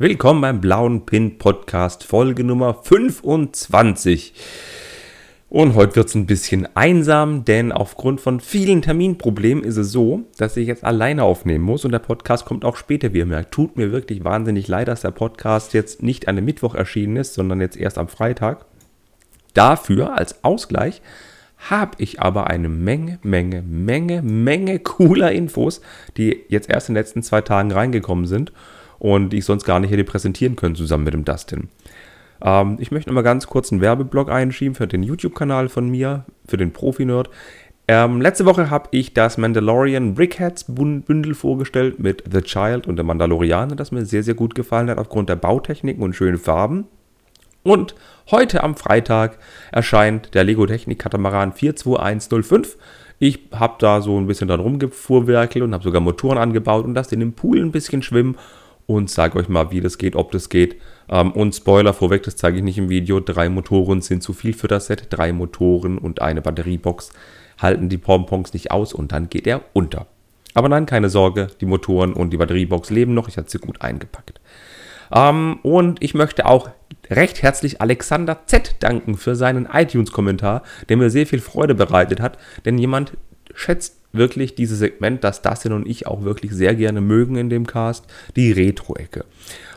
Willkommen beim Blauen Pin Podcast, Folge Nummer 25. Und heute wird es ein bisschen einsam, denn aufgrund von vielen Terminproblemen ist es so, dass ich jetzt alleine aufnehmen muss und der Podcast kommt auch später, wie ihr merkt. Tut mir wirklich wahnsinnig leid, dass der Podcast jetzt nicht an dem Mittwoch erschienen ist, sondern jetzt erst am Freitag. Dafür als Ausgleich habe ich aber eine Menge, Menge, Menge, Menge cooler Infos, die jetzt erst in den letzten zwei Tagen reingekommen sind und die ich sonst gar nicht hätte präsentieren können zusammen mit dem Dustin. Ähm, ich möchte nochmal ganz kurz einen Werbeblock einschieben für den YouTube-Kanal von mir, für den Profi-Nerd. Ähm, letzte Woche habe ich das Mandalorian Brickheads Bündel vorgestellt mit The Child und der Mandalorianer, das mir sehr, sehr gut gefallen hat aufgrund der Bautechniken und schönen Farben. Und heute am Freitag erscheint der Lego Technik Katamaran 42105. Ich habe da so ein bisschen dran rumgefuhrwerkelt und habe sogar Motoren angebaut und das in dem Pool ein bisschen schwimmen und sage euch mal, wie das geht, ob das geht. Ähm, und Spoiler vorweg, das zeige ich nicht im Video. Drei Motoren sind zu viel für das Set. Drei Motoren und eine Batteriebox halten die Pompons nicht aus und dann geht er unter. Aber nein, keine Sorge, die Motoren und die Batteriebox leben noch. Ich hatte sie gut eingepackt. Ähm, und ich möchte auch recht herzlich Alexander Z danken für seinen iTunes-Kommentar, der mir sehr viel Freude bereitet hat, denn jemand schätzt wirklich dieses Segment, das Dustin und ich auch wirklich sehr gerne mögen in dem Cast, die Retro-Ecke.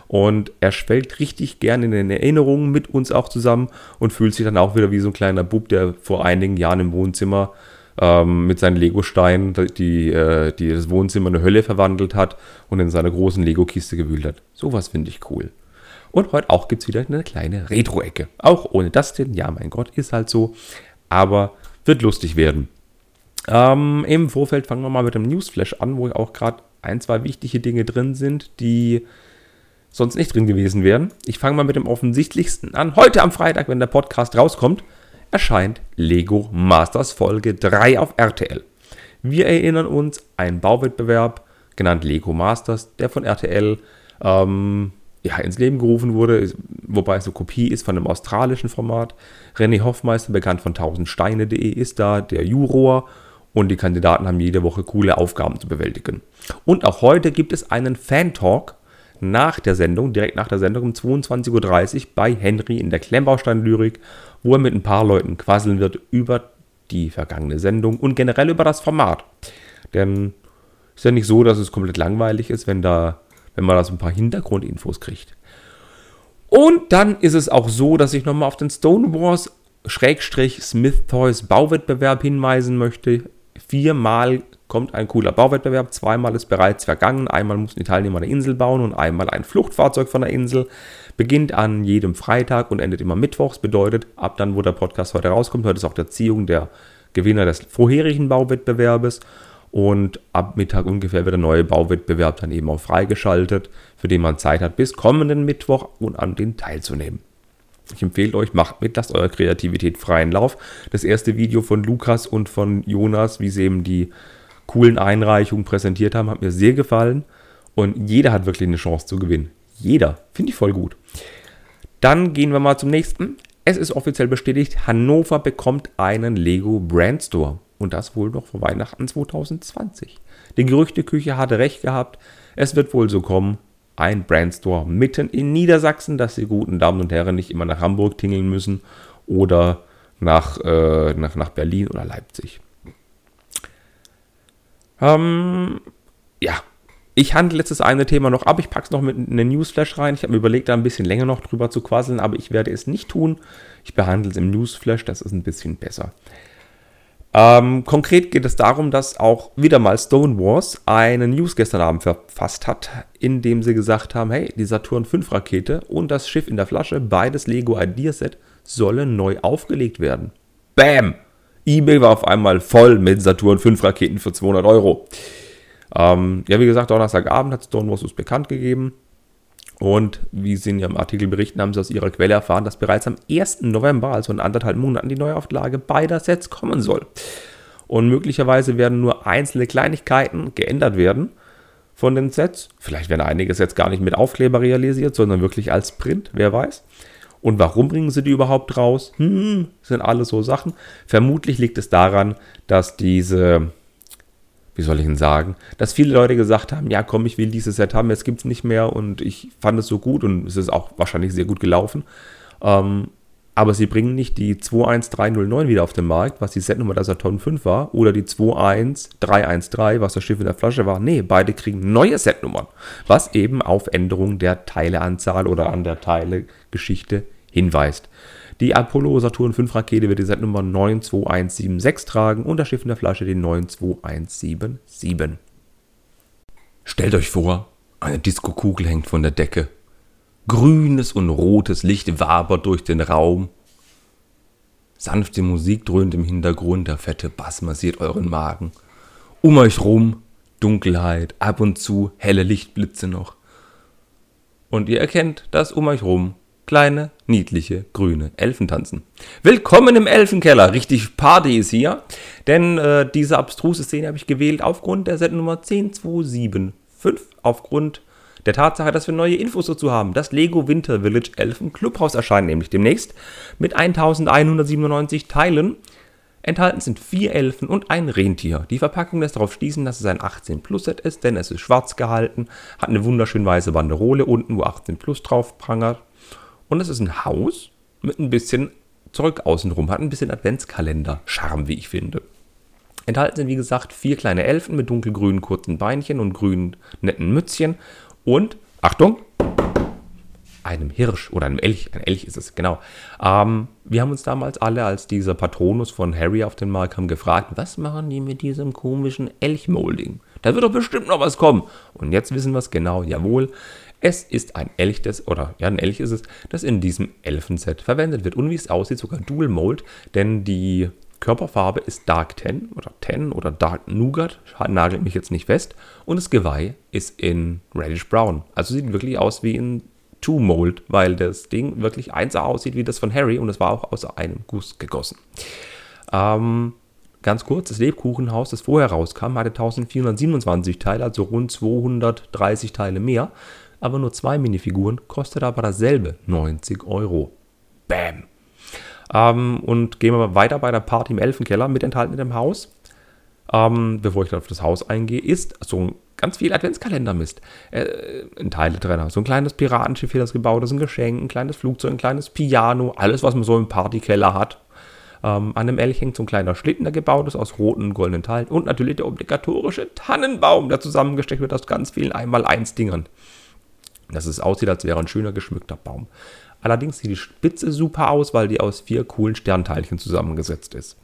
Und er schwelgt richtig gerne in den Erinnerungen mit uns auch zusammen und fühlt sich dann auch wieder wie so ein kleiner Bub, der vor einigen Jahren im Wohnzimmer ähm, mit seinen Lego-Steinen die, äh, die das Wohnzimmer in eine Hölle verwandelt hat und in seiner großen Lego-Kiste gewühlt hat. Sowas finde ich cool. Und heute auch gibt es wieder eine kleine Retro-Ecke. Auch ohne Dustin, ja mein Gott, ist halt so. Aber wird lustig werden. Ähm, Im Vorfeld fangen wir mal mit dem Newsflash an, wo auch gerade ein, zwei wichtige Dinge drin sind, die sonst nicht drin gewesen wären. Ich fange mal mit dem offensichtlichsten an. Heute am Freitag, wenn der Podcast rauskommt, erscheint Lego Masters Folge 3 auf RTL. Wir erinnern uns, ein Bauwettbewerb, genannt Lego Masters, der von RTL ähm, ja, ins Leben gerufen wurde, wobei es eine Kopie ist von einem australischen Format. René Hoffmeister, bekannt von 1000steine.de, ist da, der Juror und die Kandidaten haben jede Woche coole Aufgaben zu bewältigen. Und auch heute gibt es einen Fan-Talk nach der Sendung, direkt nach der Sendung um 22.30 Uhr bei Henry in der Klemmbaustein-Lyrik, wo er mit ein paar Leuten quasseln wird über die vergangene Sendung und generell über das Format. Denn es ist ja nicht so, dass es komplett langweilig ist, wenn, da, wenn man da so ein paar Hintergrundinfos kriegt. Und dann ist es auch so, dass ich nochmal auf den Stonewalls Schrägstrich Smith Toys Bauwettbewerb hinweisen möchte. Viermal kommt ein cooler Bauwettbewerb, zweimal ist bereits vergangen. Einmal mussten die Teilnehmer eine Insel bauen und einmal ein Fluchtfahrzeug von der Insel. Beginnt an jedem Freitag und endet immer mittwochs. Bedeutet, ab dann, wo der Podcast heute rauskommt, heute ist auch der Ziehung der Gewinner des vorherigen Bauwettbewerbes. Und ab Mittag ungefähr wird der neue Bauwettbewerb dann eben auch freigeschaltet, für den man Zeit hat, bis kommenden Mittwoch und an den teilzunehmen. Ich empfehle euch, macht mit, lasst eure Kreativität freien Lauf. Das erste Video von Lukas und von Jonas, wie sie eben die coolen Einreichungen präsentiert haben, hat mir sehr gefallen. Und jeder hat wirklich eine Chance zu gewinnen. Jeder. Finde ich voll gut. Dann gehen wir mal zum nächsten. Es ist offiziell bestätigt, Hannover bekommt einen Lego Brand Store. Und das wohl noch vor Weihnachten 2020. Die Gerüchteküche hatte recht gehabt. Es wird wohl so kommen ein Brandstore mitten in Niedersachsen, dass die guten Damen und Herren nicht immer nach Hamburg tingeln müssen oder nach, äh, nach, nach Berlin oder Leipzig. Ähm, ja, ich handle jetzt das eine Thema noch ab. Ich packe es noch mit in den Newsflash rein. Ich habe mir überlegt, da ein bisschen länger noch drüber zu quasseln, aber ich werde es nicht tun. Ich behandle es im Newsflash, das ist ein bisschen besser. Ähm, konkret geht es darum, dass auch wieder mal Stonewalls einen News gestern Abend verfasst hat, in dem sie gesagt haben, hey, die Saturn 5 Rakete und das Schiff in der Flasche, beides Lego Ideaset, sollen neu aufgelegt werden. Bam! eBay war auf einmal voll mit Saturn 5 Raketen für 200 Euro. Ähm, ja, wie gesagt, Donnerstagabend hat Stonewalls es bekannt gegeben. Und wie Sie in Ihrem Artikel berichten, haben Sie aus Ihrer Quelle erfahren, dass bereits am 1. November, also in anderthalb Monaten, die Neuauflage beider Sets kommen soll. Und möglicherweise werden nur einzelne Kleinigkeiten geändert werden von den Sets. Vielleicht werden einige Sets gar nicht mit Aufkleber realisiert, sondern wirklich als Print, wer weiß. Und warum bringen sie die überhaupt raus? Hm, sind alles so Sachen. Vermutlich liegt es daran, dass diese, wie soll ich denn sagen, dass viele Leute gesagt haben, ja komm, ich will dieses Set haben, jetzt gibt es nicht mehr und ich fand es so gut und es ist auch wahrscheinlich sehr gut gelaufen. Ähm, aber sie bringen nicht die 21309 wieder auf den Markt, was die Setnummer der Saturn 5 war, oder die 21313, was das Schiff in der Flasche war. Nee, beide kriegen neue Setnummern, was eben auf Änderung der Teileanzahl oder an der Teilegeschichte hinweist. Die Apollo Saturn 5 Rakete wird die Setnummer 92176 tragen und das Schiff in der Flasche die 92177. Stellt euch vor, eine Diskokugel hängt von der Decke. Grünes und rotes Licht wabert durch den Raum. Sanfte Musik dröhnt im Hintergrund, der fette Bass massiert euren Magen. Um euch rum Dunkelheit, ab und zu helle Lichtblitze noch. Und ihr erkennt, dass um euch rum kleine, niedliche, grüne Elfen tanzen. Willkommen im Elfenkeller. Richtig Party ist hier. Denn äh, diese abstruse Szene habe ich gewählt aufgrund der Sendnummer 10275. Aufgrund der Tatsache, dass wir neue Infos dazu haben. Das Lego Winter Village Elfen Clubhaus erscheint nämlich demnächst mit 1197 Teilen. Enthalten sind vier Elfen und ein Rentier. Die Verpackung lässt darauf schließen, dass es ein 18-Plus-Set ist, denn es ist schwarz gehalten, hat eine wunderschön weiße Banderole unten, wo 18 Plus drauf prangert und es ist ein Haus mit ein bisschen Zeug außenrum, hat ein bisschen Adventskalender-Charme, wie ich finde. Enthalten sind, wie gesagt, vier kleine Elfen mit dunkelgrünen kurzen Beinchen und grünen netten Mützchen und, Achtung, einem Hirsch oder einem Elch, ein Elch ist es, genau. Ähm, wir haben uns damals alle, als dieser Patronus von Harry auf den Markt kam, gefragt, was machen die mit diesem komischen Elchmolding? Da wird doch bestimmt noch was kommen. Und jetzt wissen wir es genau, jawohl. Es ist ein Elch, das, oder ja, ein Elch ist es, das in diesem Elfenset verwendet wird. Und wie es aussieht, sogar Dual Mold, denn die Körperfarbe ist Dark Ten oder Ten oder Dark Nougat, nagelt mich jetzt nicht fest. Und das Geweih ist in Reddish Brown. Also sieht wirklich aus wie in Two Mold, weil das Ding wirklich eins aussieht wie das von Harry und es war auch aus einem Guss gegossen. Ähm, ganz kurz, das Lebkuchenhaus, das vorher rauskam, hatte 1427 Teile, also rund 230 Teile mehr aber nur zwei Minifiguren, kostet aber dasselbe, 90 Euro. Bam! Ähm, und gehen wir weiter bei der Party im Elfenkeller mit enthalten in dem Haus. Ähm, bevor ich dann auf das Haus eingehe, ist so ganz viel Adventskalender-Mist. Äh, ein drin. So ein kleines Piratenschiff hier, das gebaut ist, ein Geschenk, ein kleines Flugzeug, ein kleines Piano, alles, was man so im Partykeller hat. Ähm, an dem Elch hängt so ein kleiner Schlitten, der gebaut ist aus roten und goldenen Teilen. Und natürlich der obligatorische Tannenbaum, der zusammengesteckt wird aus ganz vielen Einmal-Eins-Dingern dass es aussieht, als wäre ein schöner geschmückter Baum. Allerdings sieht die Spitze super aus, weil die aus vier coolen Sternteilchen zusammengesetzt ist.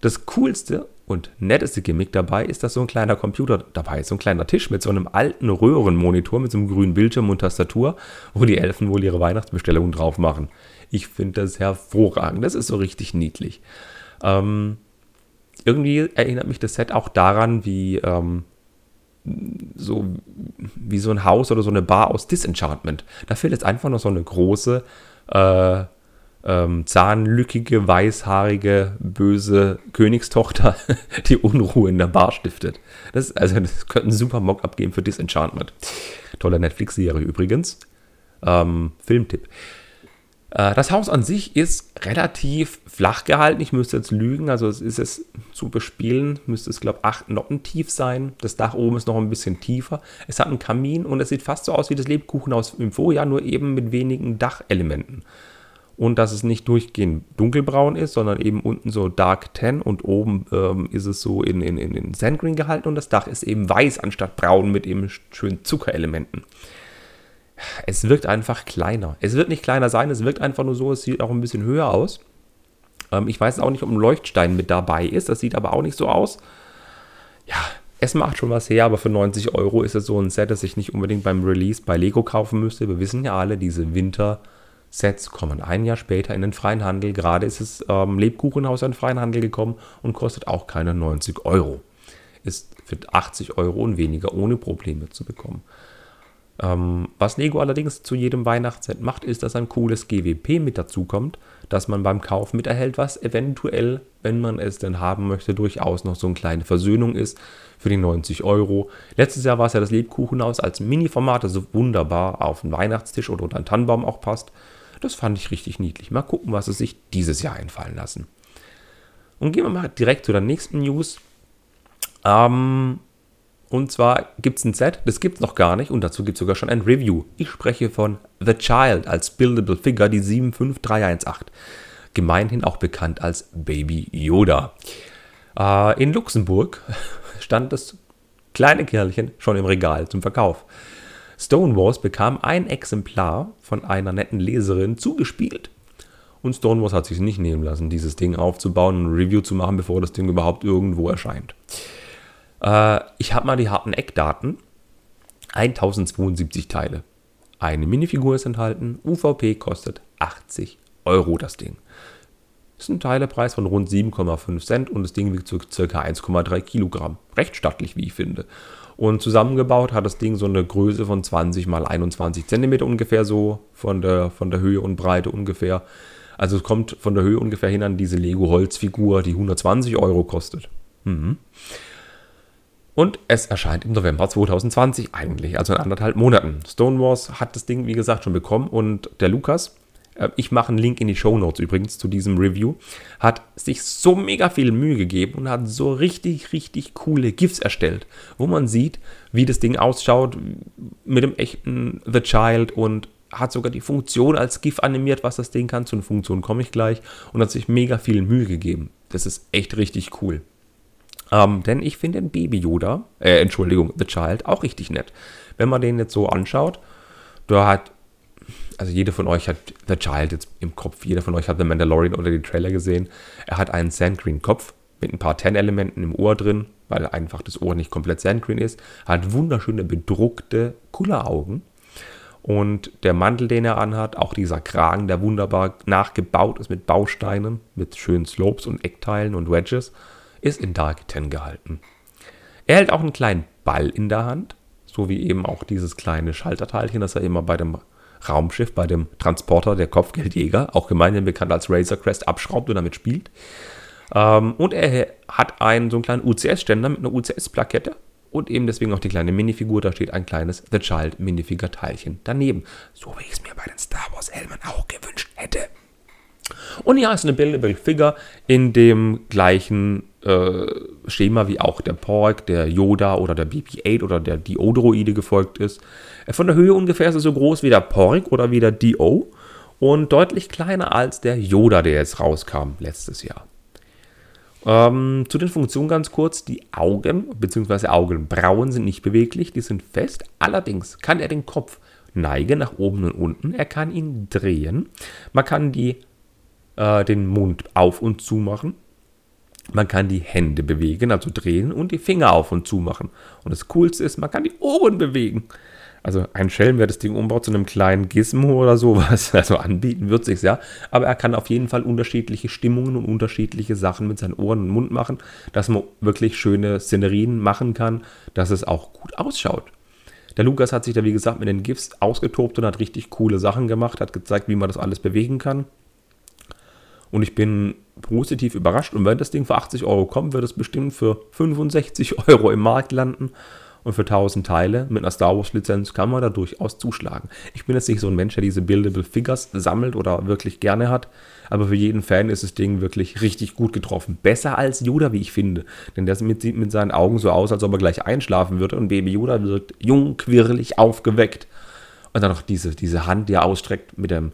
Das coolste und netteste Gimmick dabei ist, dass so ein kleiner Computer dabei ist, so ein kleiner Tisch mit so einem alten Röhrenmonitor mit so einem grünen Bildschirm und Tastatur, wo die Elfen wohl ihre Weihnachtsbestellungen drauf machen. Ich finde das hervorragend, das ist so richtig niedlich. Ähm, irgendwie erinnert mich das Set auch daran, wie ähm, so wie so ein Haus oder so eine Bar aus Disenchantment. Da fehlt jetzt einfach noch so eine große, äh, ähm, zahnlückige, weißhaarige, böse Königstochter, die Unruhe in der Bar stiftet. Das, also, das könnte ein super Mock abgeben für Disenchantment. Tolle Netflix-Serie übrigens. Ähm, Filmtipp. Äh, das Haus an sich ist relativ flach gehalten. Ich müsste jetzt lügen. Also es ist es zu bespielen, müsste es, glaube ich, 8 Noppen tief sein. Das Dach oben ist noch ein bisschen tiefer. Es hat einen Kamin und es sieht fast so aus wie das Lebkuchenhaus im Vorjahr, nur eben mit wenigen Dachelementen. Und dass es nicht durchgehend dunkelbraun ist, sondern eben unten so Dark Tan und oben ähm, ist es so in, in, in Sandgreen gehalten und das Dach ist eben weiß anstatt braun mit eben schönen Zuckerelementen es wirkt einfach kleiner. Es wird nicht kleiner sein, es wirkt einfach nur so, es sieht auch ein bisschen höher aus. Ähm, ich weiß auch nicht, ob ein Leuchtstein mit dabei ist, das sieht aber auch nicht so aus. Ja, es macht schon was her, aber für 90 Euro ist es so ein Set, das ich nicht unbedingt beim Release bei Lego kaufen müsste. Wir wissen ja alle, diese Winter-Sets kommen ein Jahr später in den freien Handel. Gerade ist es ähm, Lebkuchenhaus in den freien Handel gekommen und kostet auch keine 90 Euro. Ist für 80 Euro und weniger ohne Probleme zu bekommen. Ähm, was Lego allerdings zu jedem Weihnachtsset macht, ist, dass ein cooles GWP mit dazukommt, das man beim Kauf mit erhält, was eventuell, wenn man es denn haben möchte, durchaus noch so eine kleine Versöhnung ist für die 90 Euro. Letztes Jahr war es ja das Lebkuchenhaus als Mini-Format, das so wunderbar auf einen Weihnachtstisch oder unter einen Tannenbaum auch passt. Das fand ich richtig niedlich. Mal gucken, was es sich dieses Jahr einfallen lassen. Und gehen wir mal direkt zu der nächsten News. Ähm, und zwar gibt es ein Set, das gibt es noch gar nicht und dazu gibt es sogar schon ein Review. Ich spreche von The Child als Buildable Figure, die 75318. Gemeinhin auch bekannt als Baby Yoda. Äh, in Luxemburg stand das kleine Kerlchen schon im Regal zum Verkauf. Stonewalls bekam ein Exemplar von einer netten Leserin zugespielt. Und Stonewalls hat sich nicht nehmen lassen, dieses Ding aufzubauen und ein Review zu machen, bevor das Ding überhaupt irgendwo erscheint. Äh, ich habe mal die harten Eckdaten. 1072 Teile. Eine Minifigur ist enthalten. UVP kostet 80 Euro das Ding. Ist ein Teilepreis von rund 7,5 Cent und das Ding wiegt ca. 1,3 Kilogramm. Recht stattlich, wie ich finde. Und zusammengebaut hat das Ding so eine Größe von 20 mal 21 Zentimeter ungefähr so von der, von der Höhe und Breite ungefähr. Also es kommt von der Höhe ungefähr hin an diese Lego-Holzfigur, die 120 Euro kostet. Mhm. Und es erscheint im November 2020 eigentlich, also in anderthalb Monaten. Stonewalls hat das Ding, wie gesagt, schon bekommen und der Lukas, äh, ich mache einen Link in die Show Notes übrigens zu diesem Review, hat sich so mega viel Mühe gegeben und hat so richtig, richtig coole GIFs erstellt, wo man sieht, wie das Ding ausschaut mit dem echten The Child und hat sogar die Funktion als GIF animiert, was das Ding kann. Zu einer Funktion komme ich gleich und hat sich mega viel Mühe gegeben. Das ist echt richtig cool. Ähm, denn ich finde den Baby Yoda, äh, Entschuldigung, The Child, auch richtig nett. Wenn man den jetzt so anschaut, da hat, also jeder von euch hat The Child jetzt im Kopf, jeder von euch hat The Mandalorian oder die Trailer gesehen. Er hat einen Sandgreen-Kopf mit ein paar Ten-Elementen im Ohr drin, weil einfach das Ohr nicht komplett Sandgreen ist. Hat wunderschöne bedruckte Kulleraugen. Und der Mantel, den er anhat, auch dieser Kragen, der wunderbar nachgebaut ist mit Bausteinen, mit schönen Slopes und Eckteilen und Wedges ist in Dark 10 gehalten. Er hält auch einen kleinen Ball in der Hand, so wie eben auch dieses kleine Schalterteilchen, das er immer bei dem Raumschiff, bei dem Transporter der Kopfgeldjäger, auch gemeinhin bekannt als Razor Crest, abschraubt und damit spielt. Ähm, und er hat einen so einen kleinen UCS-Ständer mit einer UCS-Plakette und eben deswegen auch die kleine Minifigur. Da steht ein kleines The Child Minifigure-Teilchen daneben. So wie ich es mir bei den Star Wars-Helmen auch gewünscht hätte. Und ja, ist eine Buildable Figure in dem gleichen äh, Schema wie auch der Pork, der Yoda oder der BB-8 oder der Dio-Droide gefolgt ist. Äh, von der Höhe ungefähr ist er so groß wie der Pork oder wie der Dio und deutlich kleiner als der Yoda, der jetzt rauskam letztes Jahr. Ähm, zu den Funktionen ganz kurz. Die Augen bzw. Augenbrauen sind nicht beweglich, die sind fest. Allerdings kann er den Kopf neigen nach oben und unten. Er kann ihn drehen. Man kann die äh, den Mund auf und zu machen. Man kann die Hände bewegen, also drehen und die Finger auf und zu machen. Und das Coolste ist, man kann die Ohren bewegen. Also ein Schelm, wer das Ding umbaut zu einem kleinen Gizmo oder sowas, also anbieten wird sich ja. Aber er kann auf jeden Fall unterschiedliche Stimmungen und unterschiedliche Sachen mit seinen Ohren und Mund machen, dass man wirklich schöne Szenerien machen kann, dass es auch gut ausschaut. Der Lukas hat sich da, wie gesagt, mit den GIFs ausgetobt und hat richtig coole Sachen gemacht, hat gezeigt, wie man das alles bewegen kann. Und ich bin positiv überrascht. Und wenn das Ding für 80 Euro kommt, wird es bestimmt für 65 Euro im Markt landen. Und für 1000 Teile mit einer Star Wars Lizenz kann man da durchaus zuschlagen. Ich bin jetzt nicht so ein Mensch, der diese Buildable Figures sammelt oder wirklich gerne hat. Aber für jeden Fan ist das Ding wirklich richtig gut getroffen. Besser als Yoda, wie ich finde. Denn der sieht mit seinen Augen so aus, als ob er gleich einschlafen würde. Und Baby Yoda wirkt jung, quirlig, aufgeweckt. Und dann noch diese, diese Hand, die er ausstreckt mit dem,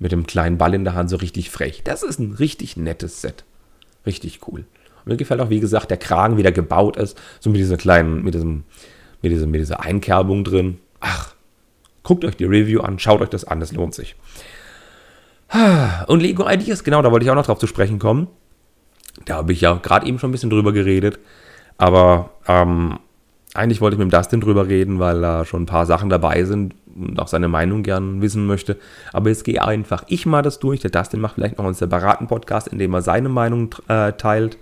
mit dem kleinen Ball in der Hand so richtig frech. Das ist ein richtig nettes Set. Richtig cool. Und mir gefällt auch, wie gesagt, der Kragen, wie der gebaut ist. So mit dieser kleinen, mit diesem, mit dieser, mit dieser Einkerbung drin. Ach, guckt euch die Review an, schaut euch das an, das lohnt sich. Und Lego Ideas, genau, da wollte ich auch noch drauf zu sprechen kommen. Da habe ich ja gerade eben schon ein bisschen drüber geredet. Aber ähm, eigentlich wollte ich mit dem Dustin drüber reden, weil da schon ein paar Sachen dabei sind, und auch seine Meinung gern wissen möchte. Aber jetzt gehe einfach ich mal das durch. Der Dustin macht vielleicht noch einen separaten Podcast, in dem er seine Meinung äh, teilt.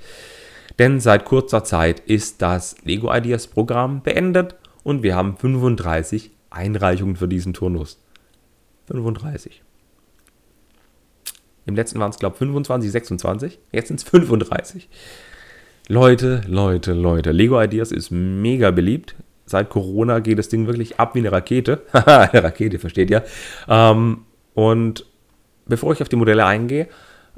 Denn seit kurzer Zeit ist das Lego Ideas Programm beendet und wir haben 35 Einreichungen für diesen Turnus. 35. Im letzten waren es, glaube ich, 25, 26. Jetzt sind es 35. Leute, Leute, Leute. Lego Ideas ist mega beliebt seit Corona geht das Ding wirklich ab wie eine Rakete. eine Rakete, versteht ihr? Ähm, und bevor ich auf die Modelle eingehe,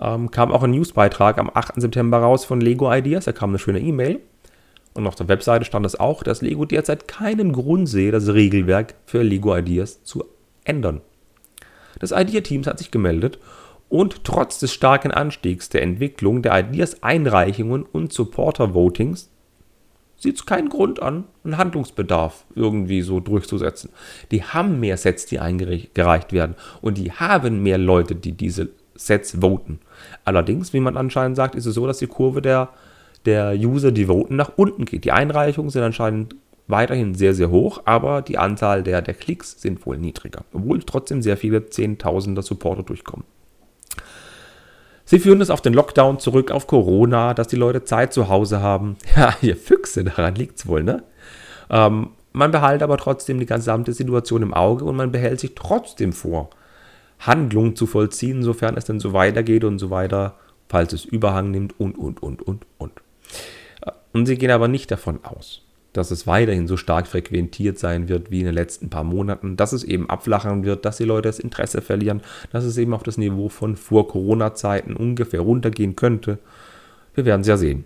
ähm, kam auch ein Newsbeitrag am 8. September raus von Lego Ideas. Da kam eine schöne E-Mail. und auf der Webseite stand es auch, dass Lego derzeit keinen Grund sehe, das Regelwerk für Lego Ideas zu ändern. Das Idea-Team hat sich gemeldet und trotz des starken Anstiegs der Entwicklung der Ideas-Einreichungen und Supporter-Votings sieht es keinen Grund an, einen Handlungsbedarf irgendwie so durchzusetzen. Die haben mehr Sets, die eingereicht werden und die haben mehr Leute, die diese Sets voten. Allerdings, wie man anscheinend sagt, ist es so, dass die Kurve der, der User, die voten, nach unten geht. Die Einreichungen sind anscheinend weiterhin sehr, sehr hoch, aber die Anzahl der, der Klicks sind wohl niedriger, obwohl trotzdem sehr viele Zehntausender Supporter durchkommen. Sie führen es auf den Lockdown zurück, auf Corona, dass die Leute Zeit zu Hause haben. Ja, ihr Füchse, daran liegt es wohl, ne? Ähm, man behält aber trotzdem die gesamte Situation im Auge und man behält sich trotzdem vor, Handlungen zu vollziehen, sofern es denn so weitergeht und so weiter, falls es Überhang nimmt und, und, und, und, und. Und sie gehen aber nicht davon aus, dass es weiterhin so stark frequentiert sein wird wie in den letzten paar Monaten, dass es eben abflachen wird, dass die Leute das Interesse verlieren, dass es eben auf das Niveau von vor Corona-Zeiten ungefähr runtergehen könnte. Wir werden es ja sehen.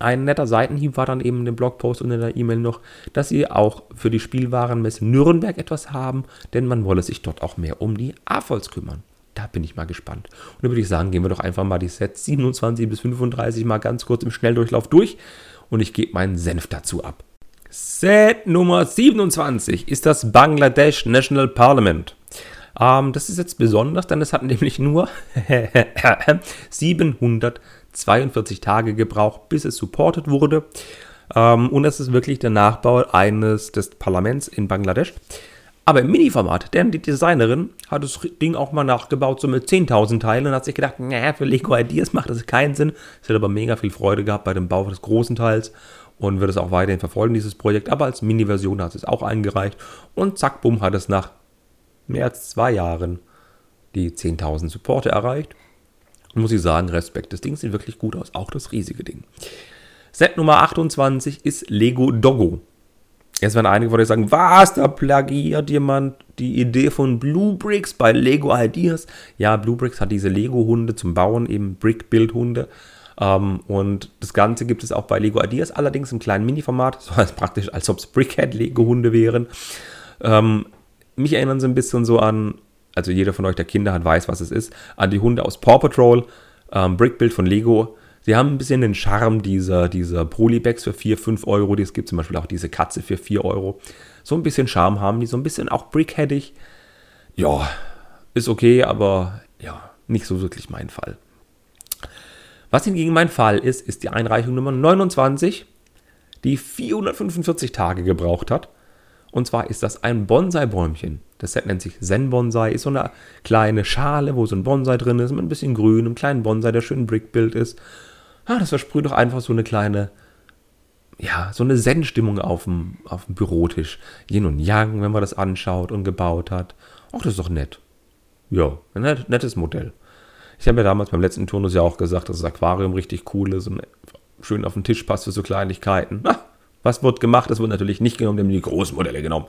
Ein netter Seitenhieb war dann eben in dem Blogpost und in der E-Mail noch, dass sie auch für die Spielwarenmesse Nürnberg etwas haben, denn man wolle sich dort auch mehr um die AFOLs kümmern. Da bin ich mal gespannt. Und dann würde ich sagen, gehen wir doch einfach mal die Sets 27 bis 35 mal ganz kurz im Schnelldurchlauf durch und ich gebe meinen Senf dazu ab. Set Nummer 27 ist das Bangladesch National Parliament. Ähm, das ist jetzt besonders, denn es hat nämlich nur 742 Tage gebraucht, bis es supported wurde. Ähm, und es ist wirklich der Nachbau eines des Parlaments in Bangladesch. Aber im Mini-Format, denn die Designerin hat das Ding auch mal nachgebaut, so mit 10.000 Teilen und hat sich gedacht, naja, für Lego Ideas macht das keinen Sinn. Sie hat aber mega viel Freude gehabt bei dem Bau des großen Teils und wird es auch weiterhin verfolgen, dieses Projekt. Aber als Mini-Version hat sie es auch eingereicht und zack, bumm, hat es nach mehr als zwei Jahren die 10.000 Supporte erreicht. Und muss ich sagen, Respekt, das Ding sieht wirklich gut aus, auch das riesige Ding. Set Nummer 28 ist Lego Doggo. Jetzt werden einige von euch sagen, was, da plagiert jemand die Idee von Blue Bricks bei Lego Ideas. Ja, Blue Bricks hat diese Lego-Hunde zum Bauen, eben Brick-Build-Hunde. Ähm, und das Ganze gibt es auch bei Lego Ideas, allerdings im kleinen Mini-Format, so als praktisch, als ob es Brickhead-Lego-Hunde wären. Ähm, mich erinnern sie ein bisschen so an, also jeder von euch, der Kinder hat, weiß, was es ist, an die Hunde aus Paw Patrol, ähm, Brick-Build von Lego Sie haben ein bisschen den Charme dieser, dieser Polybags für 4, 5 Euro. Es gibt zum Beispiel auch diese Katze für 4 Euro. So ein bisschen Charme haben die, so ein bisschen auch brickheadig. Ja, ist okay, aber ja, nicht so wirklich mein Fall. Was hingegen mein Fall ist, ist die Einreichung Nummer 29, die 445 Tage gebraucht hat. Und zwar ist das ein Bonsai-Bäumchen. Das Set nennt sich Zen-Bonsai. Ist so eine kleine Schale, wo so ein Bonsai drin ist, mit ein bisschen Grün, einem kleinen Bonsai, der schön Brickbild ist ah, das versprüht doch einfach so eine kleine, ja, so eine Zen-Stimmung auf dem, auf dem Bürotisch. Yin und Yang, wenn man das anschaut und gebaut hat. Ach, das ist doch nett. Ja, ein net, nettes Modell. Ich habe ja damals beim letzten Turnus ja auch gesagt, dass das Aquarium richtig cool ist und schön auf den Tisch passt für so Kleinigkeiten. Na, was wird gemacht? Das wird natürlich nicht genommen, die großen Modelle genommen.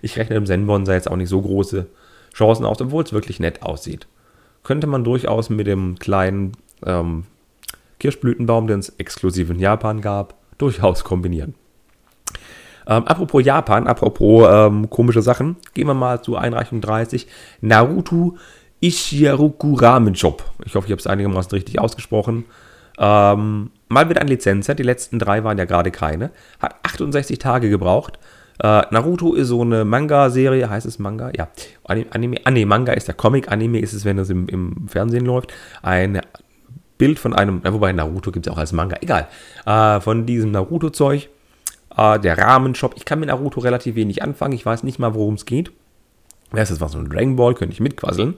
Ich rechne im Zen-Bonsai jetzt auch nicht so große Chancen aus, obwohl es wirklich nett aussieht. Könnte man durchaus mit dem kleinen ähm, Kirschblütenbaum, den es exklusiv in Japan gab, durchaus kombinieren. Ähm, apropos Japan, apropos ähm, komische Sachen, gehen wir mal zu Einreichung 30. Naruto Ishiaruku Ramen Shop. Ich hoffe, ich habe es einigermaßen richtig ausgesprochen. Ähm, mal wieder ein Lizenzset. Die letzten drei waren ja gerade keine. Hat 68 Tage gebraucht. Äh, Naruto ist so eine Manga-Serie, heißt es Manga? Ja. Anime, ah, nee, Manga ist der Comic, Anime ist es, wenn es im, im Fernsehen läuft. Eine Bild von einem, wobei Naruto gibt es auch als Manga, egal, äh, von diesem Naruto-Zeug. Äh, der Rahmenshop. Ich kann mit Naruto relativ wenig anfangen. Ich weiß nicht mal, worum es geht. Erstes war so ein Dragon Ball, könnte ich mitquasseln.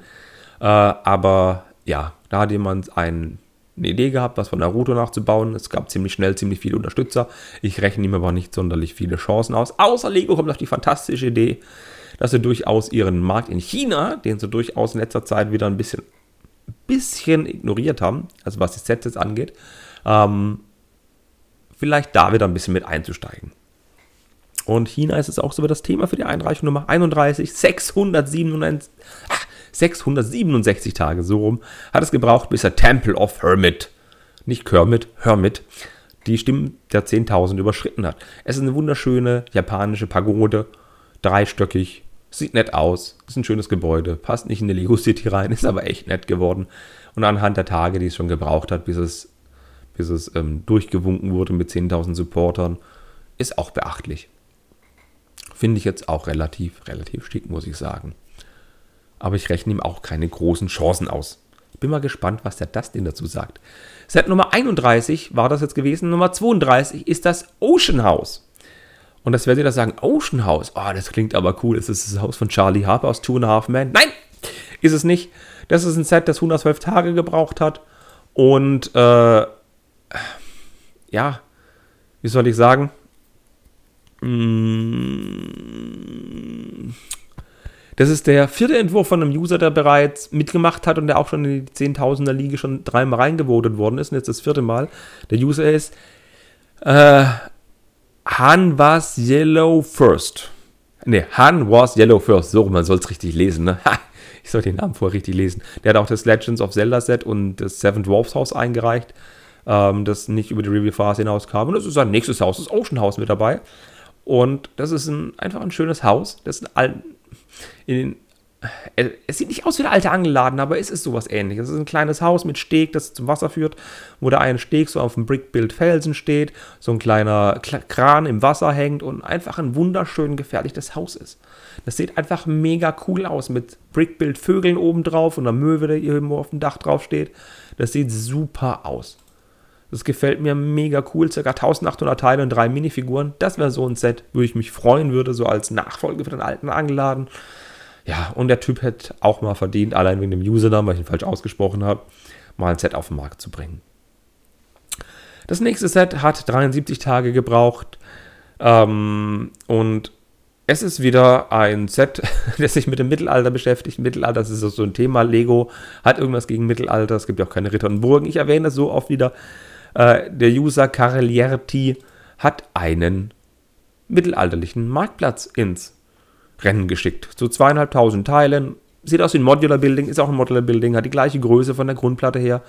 Äh, aber ja, da hat jemand ein, eine Idee gehabt, was von Naruto nachzubauen. Es gab ziemlich schnell ziemlich viele Unterstützer. Ich rechne ihm aber nicht sonderlich viele Chancen aus. Außer Lego kommt auf die fantastische Idee, dass sie durchaus ihren Markt in China, den sie durchaus in letzter Zeit wieder ein bisschen bisschen ignoriert haben, also was die Sets jetzt angeht, ähm, vielleicht da wieder ein bisschen mit einzusteigen. Und China ist es auch so das Thema für die Einreichung Nummer 31, 697, 667 Tage, so rum, hat es gebraucht, bis der Temple of Hermit, nicht Kermit, Hermit, die Stimmen der 10.000 überschritten hat. Es ist eine wunderschöne japanische Pagode, dreistöckig, sieht nett aus, ist ein schönes Gebäude, passt nicht in die Lego City rein, ist aber echt nett geworden. Und anhand der Tage, die es schon gebraucht hat, bis es, bis es ähm, durchgewunken wurde mit 10.000 Supportern, ist auch beachtlich. Finde ich jetzt auch relativ, relativ schick, muss ich sagen. Aber ich rechne ihm auch keine großen Chancen aus. Bin mal gespannt, was der Dustin dazu sagt. Set Nummer 31 war das jetzt gewesen. Nummer 32 ist das Ocean House. Und das werdet ihr da sagen, Ocean House. Oh, das klingt aber cool. Ist das das Haus von Charlie Harper aus Two and a Half Men? Nein, ist es nicht. Das ist ein Set, das 112 Tage gebraucht hat. Und äh, ja, wie soll ich sagen? Mm, das ist der vierte Entwurf von einem User, der bereits mitgemacht hat und der auch schon in die Zehntausender Liga schon dreimal reingevotet worden ist. Und jetzt das vierte Mal. Der User ist äh, Han was Yellow First. Ne, Han was Yellow First. So, man soll es richtig lesen. Ne? ich soll den Namen vorher richtig lesen. Der hat auch das Legends of Zelda Set und das Seven Dwarfs Haus eingereicht, ähm, das nicht über die Review Phase hinauskam. Und das ist sein nächstes Haus, das Ocean House mit dabei. Und das ist ein, einfach ein schönes Haus. Das ist ein, in es sieht nicht aus wie der alte Angelladen, aber es ist sowas ähnliches. Es ist ein kleines Haus mit Steg, das zum Wasser führt, wo der eine Steg so auf dem Brickbuild Felsen steht, so ein kleiner Kran im Wasser hängt und einfach ein wunderschön gefährliches Haus ist. Das sieht einfach mega cool aus mit Brickbuild Vögeln oben drauf und einer Möwe, die irgendwo auf dem Dach drauf steht. Das sieht super aus. Das gefällt mir mega cool. Circa 1800 Teile und drei Minifiguren. Das wäre so ein Set, wo ich mich freuen würde, so als Nachfolge für den alten Angeladen. Ja, und der Typ hätte auch mal verdient, allein wegen dem Usernamen, weil ich ihn falsch ausgesprochen habe, mal ein Set auf den Markt zu bringen. Das nächste Set hat 73 Tage gebraucht. Ähm, und es ist wieder ein Set, das sich mit dem Mittelalter beschäftigt. Mittelalter das ist so ein Thema. Lego hat irgendwas gegen Mittelalter. Es gibt ja auch keine Ritter und Burgen. Ich erwähne das so oft wieder. Äh, der User Carlierti hat einen mittelalterlichen Marktplatz ins Rennen geschickt. So zweieinhalbtausend Teilen. Sieht aus wie ein Modular Building, ist auch ein Modular Building, hat die gleiche Größe von der Grundplatte her.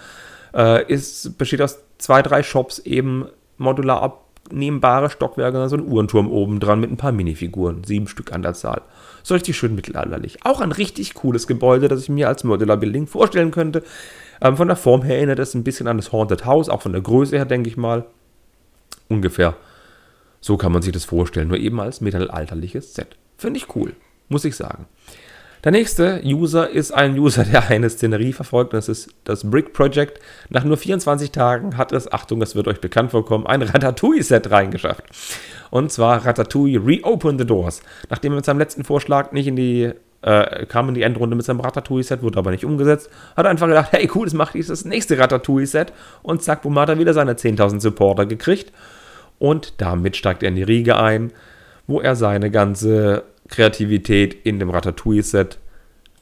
Äh, ist, besteht aus zwei, drei Shops, eben modular abnehmbare Stockwerke, so ein Uhrenturm oben dran mit ein paar Minifiguren, sieben Stück an der Zahl. So richtig schön mittelalterlich. Auch ein richtig cooles Gebäude, das ich mir als Modular Building vorstellen könnte. Ähm, von der Form her erinnert es ein bisschen an das Haunted House, auch von der Größe her, denke ich mal. Ungefähr. So kann man sich das vorstellen, nur eben als mittelalterliches Set. Finde ich cool, muss ich sagen. Der nächste User ist ein User, der eine Szenerie verfolgt. Das ist das Brick Project. Nach nur 24 Tagen hat es, Achtung, das wird euch bekannt vorkommen, ein Ratatouille-Set reingeschafft. Und zwar Ratatouille Reopen the Doors. Nachdem er mit seinem letzten Vorschlag nicht in die, äh, kam in die Endrunde mit seinem Ratatouille-Set, wurde aber nicht umgesetzt, hat er einfach gedacht, hey cool, das mache ich das nächste Ratatouille-Set. Und zack, boom, hat er wieder seine 10.000 Supporter gekriegt. Und damit steigt er in die Riege ein, wo er seine ganze Kreativität in dem Ratatouille-Set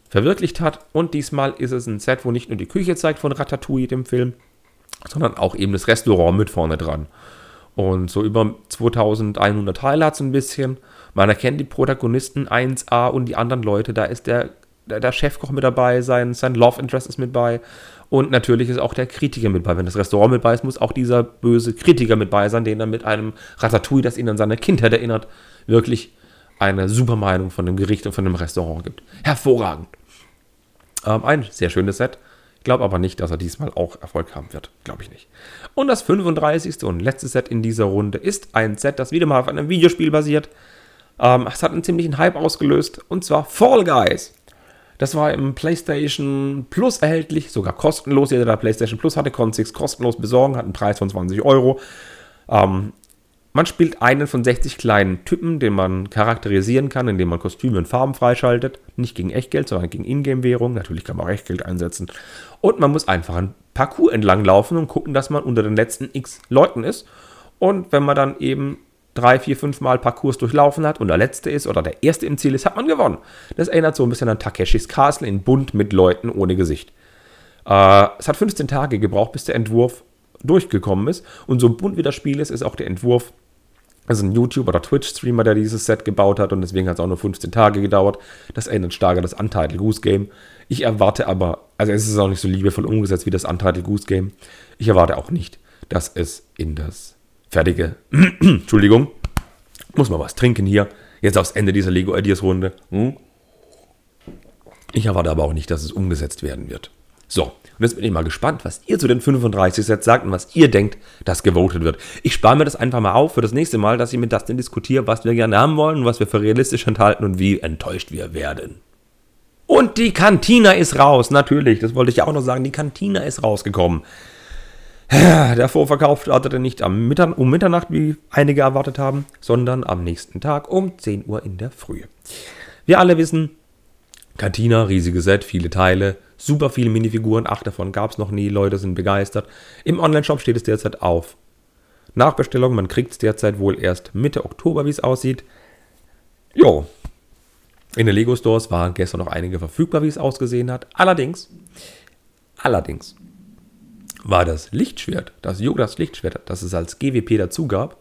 verwirklicht hat. Und diesmal ist es ein Set, wo nicht nur die Küche zeigt von Ratatouille, dem Film, sondern auch eben das Restaurant mit vorne dran. Und so über 2100 Teile hat es ein bisschen. Man erkennt die Protagonisten 1A und die anderen Leute. Da ist der, der, der Chefkoch mit dabei, sein, sein Love Interest ist mit bei. Und natürlich ist auch der Kritiker mit bei. Wenn das Restaurant mit bei ist, muss auch dieser böse Kritiker mit bei sein, den er mit einem Ratatouille, das ihn an seine Kindheit erinnert, wirklich eine super Meinung von dem Gericht und von dem Restaurant gibt. Hervorragend. Ähm, ein sehr schönes Set. Ich glaube aber nicht, dass er diesmal auch Erfolg haben wird. Glaube ich nicht. Und das 35. und letzte Set in dieser Runde ist ein Set, das wieder mal auf einem Videospiel basiert. Ähm, es hat einen ziemlichen Hype ausgelöst und zwar Fall Guys. Das war im PlayStation Plus erhältlich, sogar kostenlos. Jeder, der PlayStation Plus hatte, konnte es kostenlos besorgen, hat einen Preis von 20 Euro. Ähm, man spielt einen von 60 kleinen Typen, den man charakterisieren kann, indem man Kostüme und Farben freischaltet. Nicht gegen Echtgeld, sondern gegen Ingame-Währung. Natürlich kann man auch Echtgeld einsetzen. Und man muss einfach ein Parcours entlang laufen und gucken, dass man unter den letzten x Leuten ist. Und wenn man dann eben drei, vier, fünf Mal Parcours durchlaufen hat und der letzte ist oder der erste im Ziel ist, hat man gewonnen. Das erinnert so ein bisschen an Takeshis Castle in bunt mit Leuten ohne Gesicht. Äh, es hat 15 Tage gebraucht, bis der Entwurf durchgekommen ist. Und so bunt wie das Spiel ist, ist auch der Entwurf. Also ein YouTube- oder Twitch-Streamer, der dieses Set gebaut hat und deswegen hat es auch nur 15 Tage gedauert. Das erinnert stark das Untitled Goose Game. Ich erwarte aber, also es ist auch nicht so liebevoll umgesetzt wie das Untitled Goose Game. Ich erwarte auch nicht, dass es in das fertige, Entschuldigung, muss mal was trinken hier. Jetzt aufs Ende dieser Lego Ideas Runde. Hm? Ich erwarte aber auch nicht, dass es umgesetzt werden wird. So, und jetzt bin ich mal gespannt, was ihr zu den 35 Sets sagt und was ihr denkt, dass gewotet wird. Ich spare mir das einfach mal auf für das nächste Mal, dass ich mit Dustin diskutiere, was wir gerne haben wollen, was wir für realistisch enthalten und wie enttäuscht wir werden. Und die Kantina ist raus, natürlich, das wollte ich ja auch noch sagen, die Kantina ist rausgekommen. Der Vorverkauf startete nicht Mittag, um Mitternacht, wie einige erwartet haben, sondern am nächsten Tag um 10 Uhr in der Früh. Wir alle wissen, Cantina, riesige Set, viele Teile, super viele Minifiguren, acht davon gab es noch nie, Leute sind begeistert. Im Online-Shop steht es derzeit auf Nachbestellung, man kriegt es derzeit wohl erst Mitte Oktober, wie es aussieht. Jo, in den Lego Stores waren gestern noch einige verfügbar, wie es ausgesehen hat. Allerdings, allerdings war das Lichtschwert, das Yodas Lichtschwert, das es als GWP dazu gab,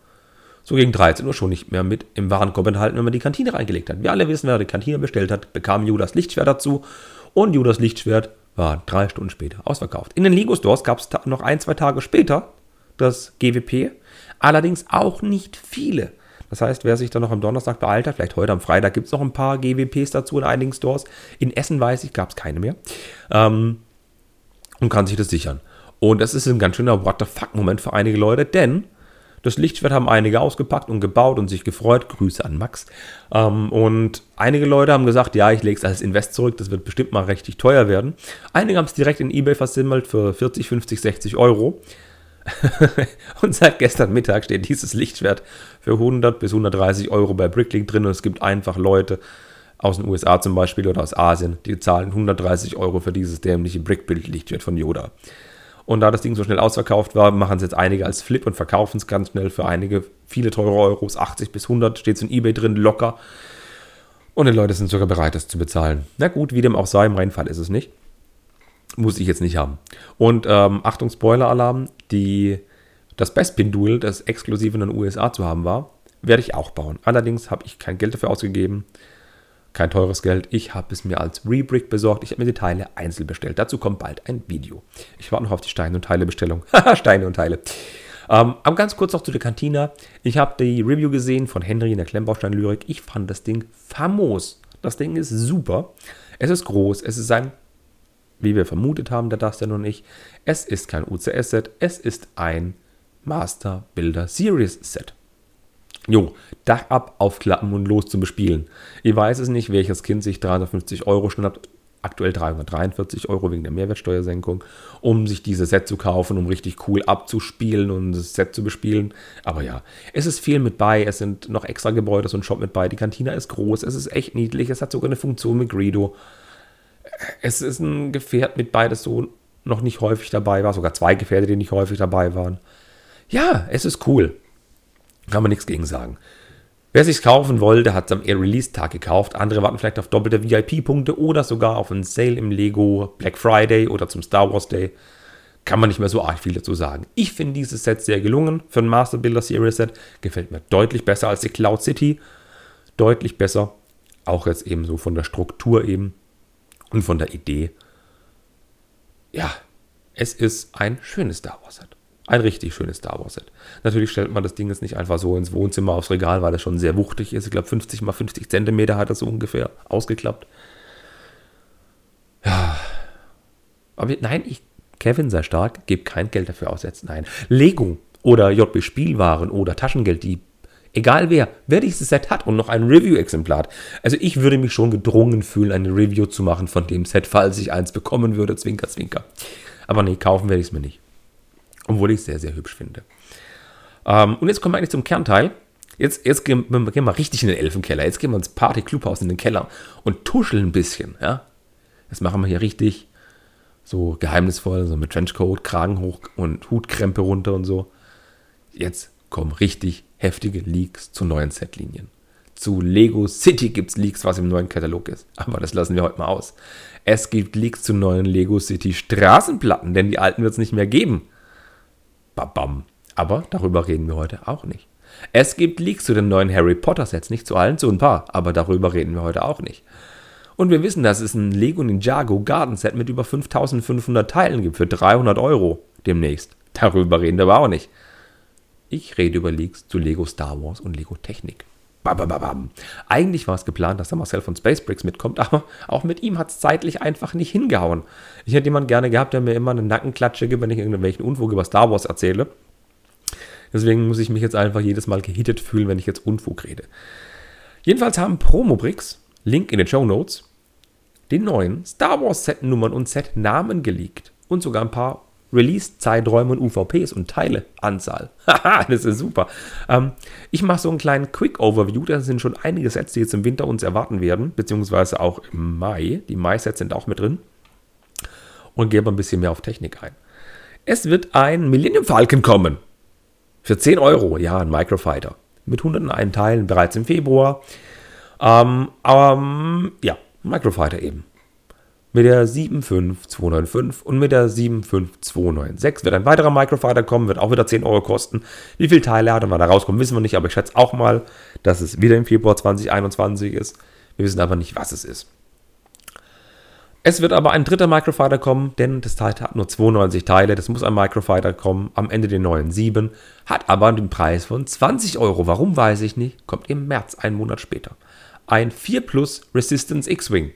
so gegen 13 Uhr schon nicht mehr mit im Warenkorb enthalten, wenn man die Kantine reingelegt hat. Wir alle wissen, wer die Kantine bestellt hat, bekam Judas Lichtschwert dazu und Judas Lichtschwert war drei Stunden später ausverkauft. In den Lego Stores gab es noch ein, zwei Tage später das GWP, allerdings auch nicht viele. Das heißt, wer sich dann noch am Donnerstag beeilt hat, vielleicht heute am Freitag gibt es noch ein paar GWPs dazu in einigen Stores. In Essen weiß ich, gab es keine mehr. Ähm, und kann sich das sichern. Und das ist ein ganz schöner What the fuck-Moment für einige Leute, denn das Lichtschwert haben einige ausgepackt und gebaut und sich gefreut. Grüße an Max. Ähm, und einige Leute haben gesagt, ja, ich lege es als Invest zurück, das wird bestimmt mal richtig teuer werden. Einige haben es direkt in Ebay versimmelt für 40, 50, 60 Euro. und seit gestern Mittag steht dieses Lichtschwert für 100 bis 130 Euro bei Bricklink drin und es gibt einfach Leute aus den USA zum Beispiel oder aus Asien, die zahlen 130 Euro für dieses dämliche Brickbild-Lichtschwert von Yoda. Und da das Ding so schnell ausverkauft war, machen es jetzt einige als Flip und verkaufen es ganz schnell für einige, viele teure Euros, 80 bis 100, steht es in Ebay drin, locker. Und die Leute sind sogar bereit, das zu bezahlen. Na gut, wie dem auch sei, mein Fall ist es nicht. Muss ich jetzt nicht haben. Und ähm, Achtung, Spoiler-Alarm, das Best-Pin-Duel, das exklusiv in den USA zu haben war, werde ich auch bauen. Allerdings habe ich kein Geld dafür ausgegeben kein teures Geld. Ich habe es mir als Rebrick besorgt. Ich habe mir die Teile einzeln bestellt. Dazu kommt bald ein Video. Ich warte noch auf die Steine- und Teile-Bestellung. Steine und Teile. Ähm, aber ganz kurz noch zu der Cantina. Ich habe die Review gesehen von Henry in der Klemmbaustein-Lyrik. Ich fand das Ding famos. Das Ding ist super. Es ist groß. Es ist ein, wie wir vermutet haben, der Dustin und ich, es ist kein UCS-Set. Es ist ein Master Builder Series Set. Jo, Dach ab, aufklappen und los zu bespielen. Ich weiß es nicht, welches Kind sich 350 Euro schnappt, aktuell 343 Euro wegen der Mehrwertsteuersenkung, um sich dieses Set zu kaufen, um richtig cool abzuspielen und das Set zu bespielen. Aber ja, es ist viel mit bei, es sind noch extra Gebäude und Shop mit bei. Die Kantina ist groß, es ist echt niedlich, es hat sogar eine Funktion mit Greedo. Es ist ein Gefährt mit bei, das so noch nicht häufig dabei war, sogar zwei Gefährte, die nicht häufig dabei waren. Ja, es ist cool. Kann man nichts gegen sagen. Wer sich's kaufen wollte, hat es am Air Release Tag gekauft. Andere warten vielleicht auf doppelte VIP-Punkte oder sogar auf einen Sale im Lego Black Friday oder zum Star Wars Day. Kann man nicht mehr so arg viel dazu sagen. Ich finde dieses Set sehr gelungen. Für ein Master Builder Series Set gefällt mir deutlich besser als die Cloud City. Deutlich besser. Auch jetzt eben so von der Struktur eben und von der Idee. Ja, es ist ein schönes Star Wars Set. Ein richtig schönes Star Wars Set. Natürlich stellt man das Ding jetzt nicht einfach so ins Wohnzimmer aufs Regal, weil das schon sehr wuchtig ist. Ich glaube 50 mal 50 Zentimeter hat das so ungefähr ausgeklappt. Ja. Aber nein, ich, Kevin sei stark, gebe kein Geld dafür aus jetzt. Nein. Lego oder JB Spielwaren oder Taschengeld, die egal wer, wer dieses Set hat und noch ein Review-Exemplar. Also ich würde mich schon gedrungen fühlen, eine Review zu machen von dem Set, falls ich eins bekommen würde, zwinker, zwinker. Aber nee, kaufen werde ich es mir nicht. Obwohl ich es sehr, sehr hübsch finde. Ähm, und jetzt kommen wir eigentlich zum Kernteil. Jetzt, jetzt gehen, wir, gehen wir richtig in den Elfenkeller. Jetzt gehen wir ins Party-Clubhaus in den Keller und tuscheln ein bisschen. Ja? Das machen wir hier richtig so geheimnisvoll, so mit Trenchcoat, Kragen hoch und Hutkrempe runter und so. Jetzt kommen richtig heftige Leaks zu neuen Setlinien. Zu Lego City gibt es Leaks, was im neuen Katalog ist. Aber das lassen wir heute mal aus. Es gibt Leaks zu neuen Lego City Straßenplatten, denn die alten wird es nicht mehr geben. Babam. Aber darüber reden wir heute auch nicht. Es gibt Leaks zu den neuen Harry Potter Sets, nicht zu allen, zu ein paar, aber darüber reden wir heute auch nicht. Und wir wissen, dass es ein Lego Ninjago Garden Set mit über 5500 Teilen gibt für 300 Euro demnächst. Darüber reden wir aber auch nicht. Ich rede über Leaks zu Lego Star Wars und Lego Technik. Babababam. Eigentlich war es geplant, dass der Marcel von Spacebricks mitkommt, aber auch mit ihm hat es zeitlich einfach nicht hingehauen. Ich hätte jemanden gerne gehabt, der mir immer eine Nackenklatsche gibt, wenn ich irgendwelchen Unfug über Star Wars erzähle. Deswegen muss ich mich jetzt einfach jedes Mal gehittet fühlen, wenn ich jetzt Unfug rede. Jedenfalls haben Promobricks, Link in den Show Notes, den neuen Star Wars Set-Nummern und Set-Namen geleakt und sogar ein paar Release-Zeiträume und UVPs und Teileanzahl. Haha, das ist super. Ähm, ich mache so einen kleinen Quick-Overview. Da sind schon einige Sets, die jetzt im Winter uns erwarten werden, beziehungsweise auch im Mai. Die Mai-Sets sind auch mit drin. Und gebe ein bisschen mehr auf Technik ein. Es wird ein Millennium Falcon kommen. Für 10 Euro, ja, ein Microfighter. Mit 101 Teilen bereits im Februar. Ähm, ähm, ja, Microfighter eben mit der 75295 und mit der 75296 wird ein weiterer Microfighter kommen, wird auch wieder 10 Euro kosten. Wie viele Teile hat und wann er rauskommt, wissen wir nicht, aber ich schätze auch mal, dass es wieder im Februar 2021 ist. Wir wissen aber nicht, was es ist. Es wird aber ein dritter Microfighter kommen, denn das Teil hat nur 92 Teile. Das muss ein Microfighter kommen, am Ende den neuen 7, hat aber den Preis von 20 Euro. Warum weiß ich nicht, kommt im März, einen Monat später. Ein 4 Plus Resistance X-Wing.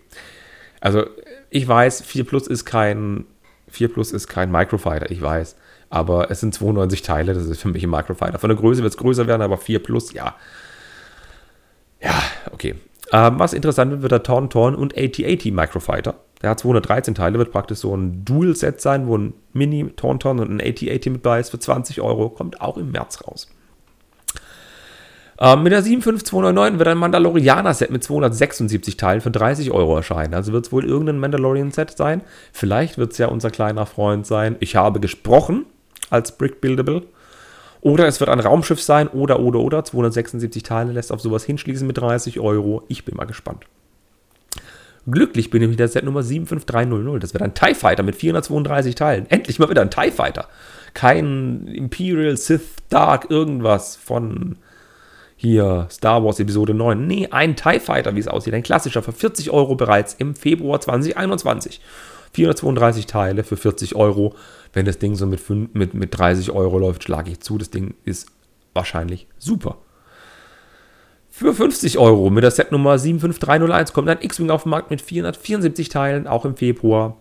Also ich weiß, 4 Plus ist kein 4 Plus ist kein Microfighter, ich weiß. Aber es sind 92 Teile, das ist für mich ein Microfighter. Von der Größe wird es größer werden, aber 4 Plus, ja. Ja, okay. Ähm, was interessant wird, wird der Tauntaun und AT-AT Microfighter. Der hat 213 Teile, wird praktisch so ein Dual-Set sein, wo ein Mini-Tauntaun und ein AT-AT mit bei ist für 20 Euro. Kommt auch im März raus. Ähm, mit der 75299 wird ein Mandalorianer-Set mit 276 Teilen für 30 Euro erscheinen. Also wird es wohl irgendein Mandalorian-Set sein. Vielleicht wird es ja unser kleiner Freund sein. Ich habe gesprochen als Brick Buildable. Oder es wird ein Raumschiff sein. Oder, oder, oder. 276 Teile lässt auf sowas hinschließen mit 30 Euro. Ich bin mal gespannt. Glücklich bin ich mit der Set Nummer 75300. Das wird ein TIE Fighter mit 432 Teilen. Endlich mal wieder ein TIE Fighter. Kein Imperial, Sith, Dark, irgendwas von hier Star Wars Episode 9. Nee, ein TIE Fighter, wie es aussieht. Ein klassischer für 40 Euro bereits im Februar 2021. 432 Teile für 40 Euro. Wenn das Ding so mit, 5, mit, mit 30 Euro läuft, schlage ich zu. Das Ding ist wahrscheinlich super. Für 50 Euro mit der Setnummer 75301 kommt ein X-Wing auf den Markt mit 474 Teilen, auch im Februar.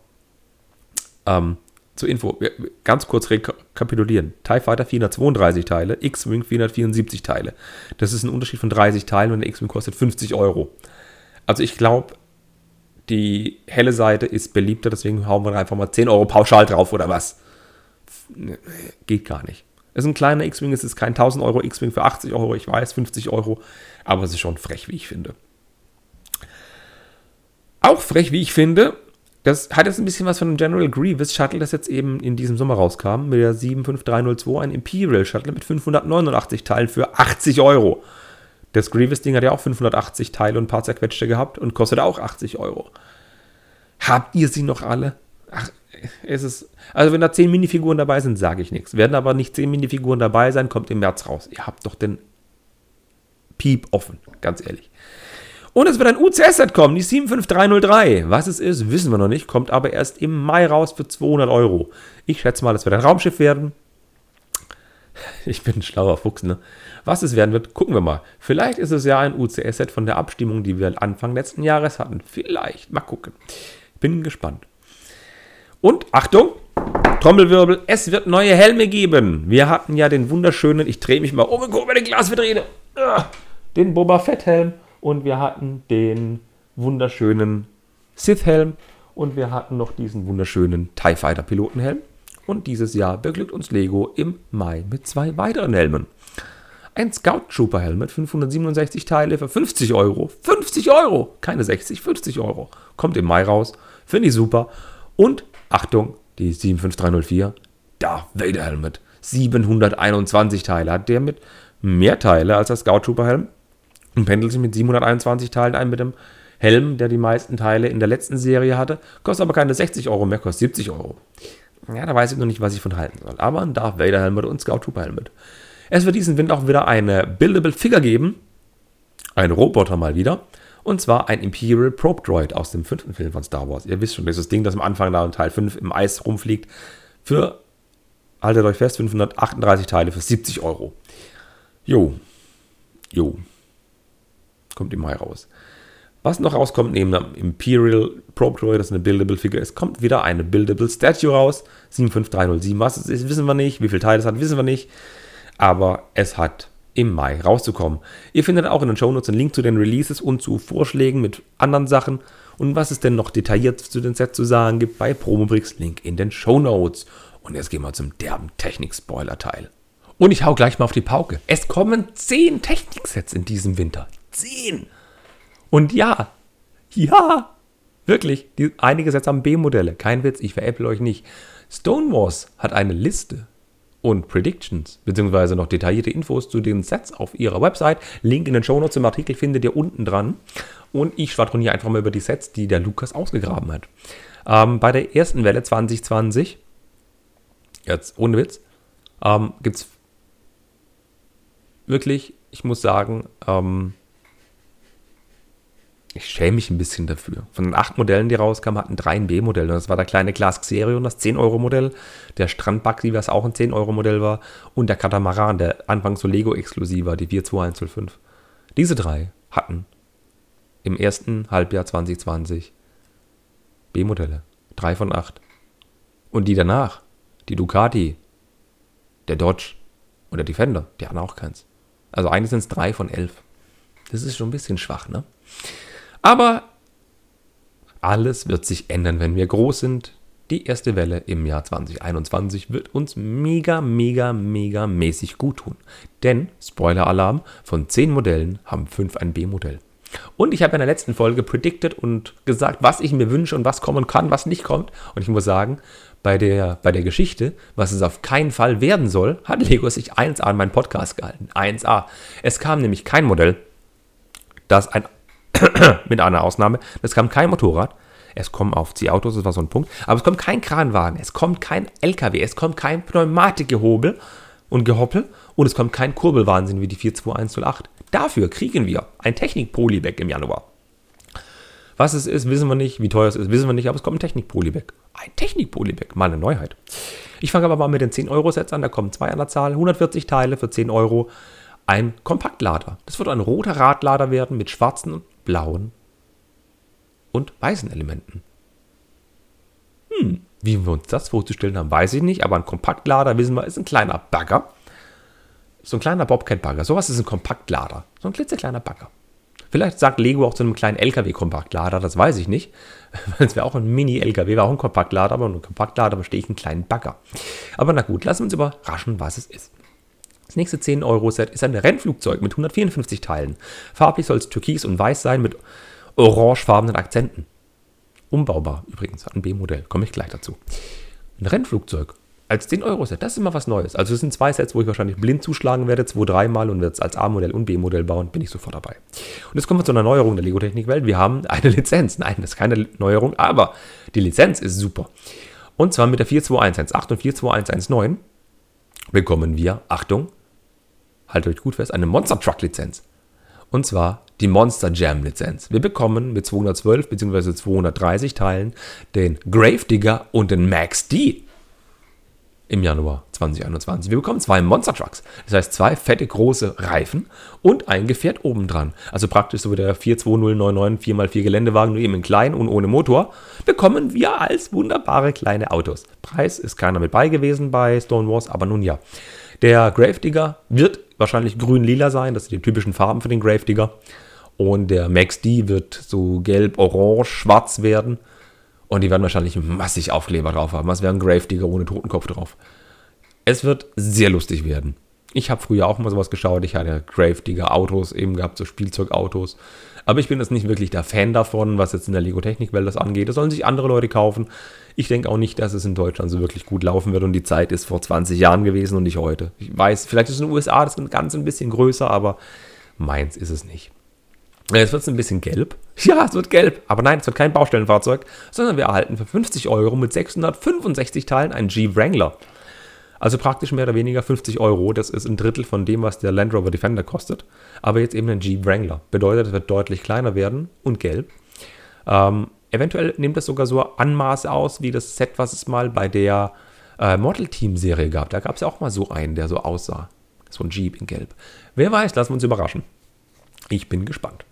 Ähm, zur Info, ganz kurz rekapitulieren. TIE Fighter 432 Teile, X-Wing 474 Teile. Das ist ein Unterschied von 30 Teilen und der X-Wing kostet 50 Euro. Also ich glaube, die helle Seite ist beliebter, deswegen hauen wir einfach mal 10 Euro pauschal drauf oder was. Geht gar nicht. Es ist ein kleiner X-Wing, es ist kein 1000 Euro X-Wing für 80 Euro, ich weiß, 50 Euro, aber es ist schon frech, wie ich finde. Auch frech, wie ich finde, das hat jetzt ein bisschen was von einem General Grievous Shuttle, das jetzt eben in diesem Sommer rauskam, mit der 75302, ein Imperial Shuttle mit 589 Teilen für 80 Euro. Das Grievous-Ding hat ja auch 580 Teile und ein paar zerquetschte gehabt und kostet auch 80 Euro. Habt ihr sie noch alle? Ach, es ist. Also, wenn da 10 Minifiguren dabei sind, sage ich nichts. Werden aber nicht 10 Minifiguren dabei sein, kommt im März raus. Ihr habt doch den Piep offen, ganz ehrlich. Und es wird ein UCS-Set kommen, die 75303. Was es ist, wissen wir noch nicht, kommt aber erst im Mai raus für 200 Euro. Ich schätze mal, das wird ein Raumschiff werden. Ich bin ein schlauer Fuchs, ne? Was es werden wird, gucken wir mal. Vielleicht ist es ja ein UCS-Set von der Abstimmung, die wir Anfang letzten Jahres hatten. Vielleicht. Mal gucken. Bin gespannt. Und Achtung, Trommelwirbel, es wird neue Helme geben. Wir hatten ja den wunderschönen, ich drehe mich mal um und gucke mir den Glasvitrine. Ah, den Boba Fett Helm und wir hatten den wunderschönen Sith-Helm und wir hatten noch diesen wunderschönen TIE Fighter Pilotenhelm. Und dieses Jahr beglückt uns Lego im Mai mit zwei weiteren Helmen. Ein Scout Trooper Helm mit 567 Teile für 50 Euro. 50 Euro! Keine 60, 50 Euro. Kommt im Mai raus. Finde ich super. Und Achtung, die 75304 Darth Vader Helm mit 721 Teile. Hat der mit mehr Teile als der Scout Trooper Helm und pendelt sich mit 721 Teilen ein mit dem Helm, der die meisten Teile in der letzten Serie hatte. Kostet aber keine 60 Euro mehr, kostet 70 Euro. Ja, da weiß ich noch nicht, was ich von halten soll. Aber ein Darth Vader Helmet und Scout Trooper Helmet. Es wird diesen Winter auch wieder eine Buildable Figure geben. Ein Roboter mal wieder. Und zwar ein Imperial Probe Droid aus dem fünften Film von Star Wars. Ihr wisst schon, dieses Ding, das am Anfang da in Teil 5 im Eis rumfliegt. Für haltet euch fest, 538 Teile für 70 Euro. Jo. Jo. Kommt im Mai raus. Was noch rauskommt, neben dem Imperial Droid, das ist eine Buildable Figure ist, kommt wieder eine Buildable Statue raus. 75307. Was es ist, wissen wir nicht. Wie viele Teile es hat, wissen wir nicht. Aber es hat im Mai rauszukommen. Ihr findet auch in den Shownotes einen Link zu den Releases und zu Vorschlägen mit anderen Sachen und was es denn noch detailliert zu den Sets zu sagen gibt bei Promobrix. Link in den Shownotes. Und jetzt gehen wir zum derben Technik-Spoiler-Teil. Und ich hau gleich mal auf die Pauke. Es kommen 10 Technik-Sets in diesem Winter. 10! Und ja, ja, wirklich, die, einige Sets haben B-Modelle. Kein Witz, ich veräpple euch nicht. Stonewalls hat eine Liste und Predictions, beziehungsweise noch detaillierte Infos zu den Sets auf ihrer Website. Link in den Shownotes im Artikel findet ihr unten dran. Und ich schwadroniere einfach mal über die Sets, die der Lukas ausgegraben hat. Ähm, bei der ersten Welle 2020, jetzt ohne Witz, ähm, gibt es wirklich, ich muss sagen, ähm, ich schäme mich ein bisschen dafür. Von den acht Modellen, die rauskamen, hatten drei ein B-Modell. Das war der kleine Class Xerion, das 10-Euro-Modell, der Strandbuggy, was auch ein 10-Euro-Modell war, und der Katamaran, der anfangs so Lego-exklusiv war, die 42105. Diese drei hatten im ersten Halbjahr 2020 B-Modelle. Drei von acht. Und die danach, die Ducati, der Dodge und der Defender, die hatten auch keins. Also eigentlich sind es drei von elf. Das ist schon ein bisschen schwach, ne? Aber alles wird sich ändern, wenn wir groß sind. Die erste Welle im Jahr 2021 wird uns mega, mega, mega mäßig gut tun. Denn, Spoiler-Alarm, von 10 Modellen haben 5 ein B-Modell. Und ich habe in der letzten Folge predicted und gesagt, was ich mir wünsche und was kommen kann, was nicht kommt. Und ich muss sagen, bei der, bei der Geschichte, was es auf keinen Fall werden soll, hat Lego sich 1A an meinen Podcast gehalten. 1A. Es kam nämlich kein Modell, das ein mit einer Ausnahme. Es kam kein Motorrad. Es kommen Aufziehautos, das war so ein Punkt. Aber es kommt kein Kranwagen, es kommt kein LKW, es kommt kein Pneumatikgehobel und Gehoppel und es kommt kein Kurbelwahnsinn wie die 42108. Dafür kriegen wir ein Technik-Polybag im Januar. Was es ist, wissen wir nicht. Wie teuer es ist, wissen wir nicht. Aber es kommt ein Technik-Polybag. Ein Technik-Polybag. Mal eine Neuheit. Ich fange aber mal mit den 10-Euro-Sets an. Da kommen zwei an der Zahl. 140 Teile für 10 Euro. Ein Kompaktlader. Das wird ein roter Radlader werden mit schwarzen blauen und weißen Elementen. Hm, wie wir uns das vorzustellen haben, weiß ich nicht, aber ein Kompaktlader, wissen wir, ist ein kleiner Bagger. So ein kleiner Bobcat-Bagger. Sowas ist ein Kompaktlader. So ein klitzekleiner Bagger. Vielleicht sagt Lego auch zu einem kleinen LKW-Kompaktlader, das weiß ich nicht. Weil es wäre auch ein Mini-LKW, war auch ein Kompaktlader, aber ein Kompaktlader bestehe ich einen kleinen Bagger. Aber na gut, lassen wir uns überraschen, was es ist. Das nächste 10-Euro-Set ist ein Rennflugzeug mit 154 Teilen. Farblich soll es türkis und weiß sein mit orangefarbenen Akzenten. Umbaubar übrigens, ein B-Modell, komme ich gleich dazu. Ein Rennflugzeug als 10-Euro-Set, das ist immer was Neues. Also es sind zwei Sets, wo ich wahrscheinlich blind zuschlagen werde, zwei, dreimal und werde es als A-Modell und B-Modell bauen, bin ich sofort dabei. Und jetzt kommen wir zu einer Neuerung der Lego-Technik-Welt. Wir haben eine Lizenz. Nein, das ist keine Neuerung, aber die Lizenz ist super. Und zwar mit der 42118 und 42119 bekommen wir, Achtung, haltet euch gut fest, eine Monster Truck Lizenz. Und zwar die Monster Jam Lizenz. Wir bekommen mit 212 bzw. 230 Teilen den Gravedigger und den Max D im Januar 2021. Wir bekommen zwei Monster Trucks. Das heißt zwei fette große Reifen und ein Gefährt obendran. Also praktisch so wie der 42099 4x4 Geländewagen, nur eben in klein und ohne Motor, bekommen wir als wunderbare kleine Autos. Preis ist keiner mit bei gewesen bei Stonewalls, aber nun ja. Der Gravedigger wird wahrscheinlich grün-lila sein, das sind die typischen Farben für den Gravedigger. Und der Max D wird so gelb, orange, schwarz werden. Und die werden wahrscheinlich massig Aufkleber drauf haben. Was wäre ein Gravedigger ohne Totenkopf drauf? Es wird sehr lustig werden. Ich habe früher auch mal sowas geschaut. Ich hatte Gravedigger Autos eben gehabt, so Spielzeugautos. Aber ich bin jetzt nicht wirklich der Fan davon, was jetzt in der Lego-Technik-Welt das angeht. Das sollen sich andere Leute kaufen. Ich denke auch nicht, dass es in Deutschland so wirklich gut laufen wird und die Zeit ist vor 20 Jahren gewesen und nicht heute. Ich weiß, vielleicht ist es in den USA das Ganze ein bisschen größer, aber meins ist es nicht. Jetzt wird es ein bisschen gelb. Ja, es wird gelb. Aber nein, es wird kein Baustellenfahrzeug, sondern wir erhalten für 50 Euro mit 665 Teilen einen Jeep Wrangler. Also praktisch mehr oder weniger 50 Euro. Das ist ein Drittel von dem, was der Land Rover Defender kostet. Aber jetzt eben ein Jeep Wrangler. Bedeutet, es wird deutlich kleiner werden und gelb. Ähm, eventuell nimmt es sogar so Anmaße aus wie das Set, was es mal bei der äh, Model Team Serie gab. Da gab es ja auch mal so einen, der so aussah. So ein Jeep in Gelb. Wer weiß, lassen wir uns überraschen. Ich bin gespannt.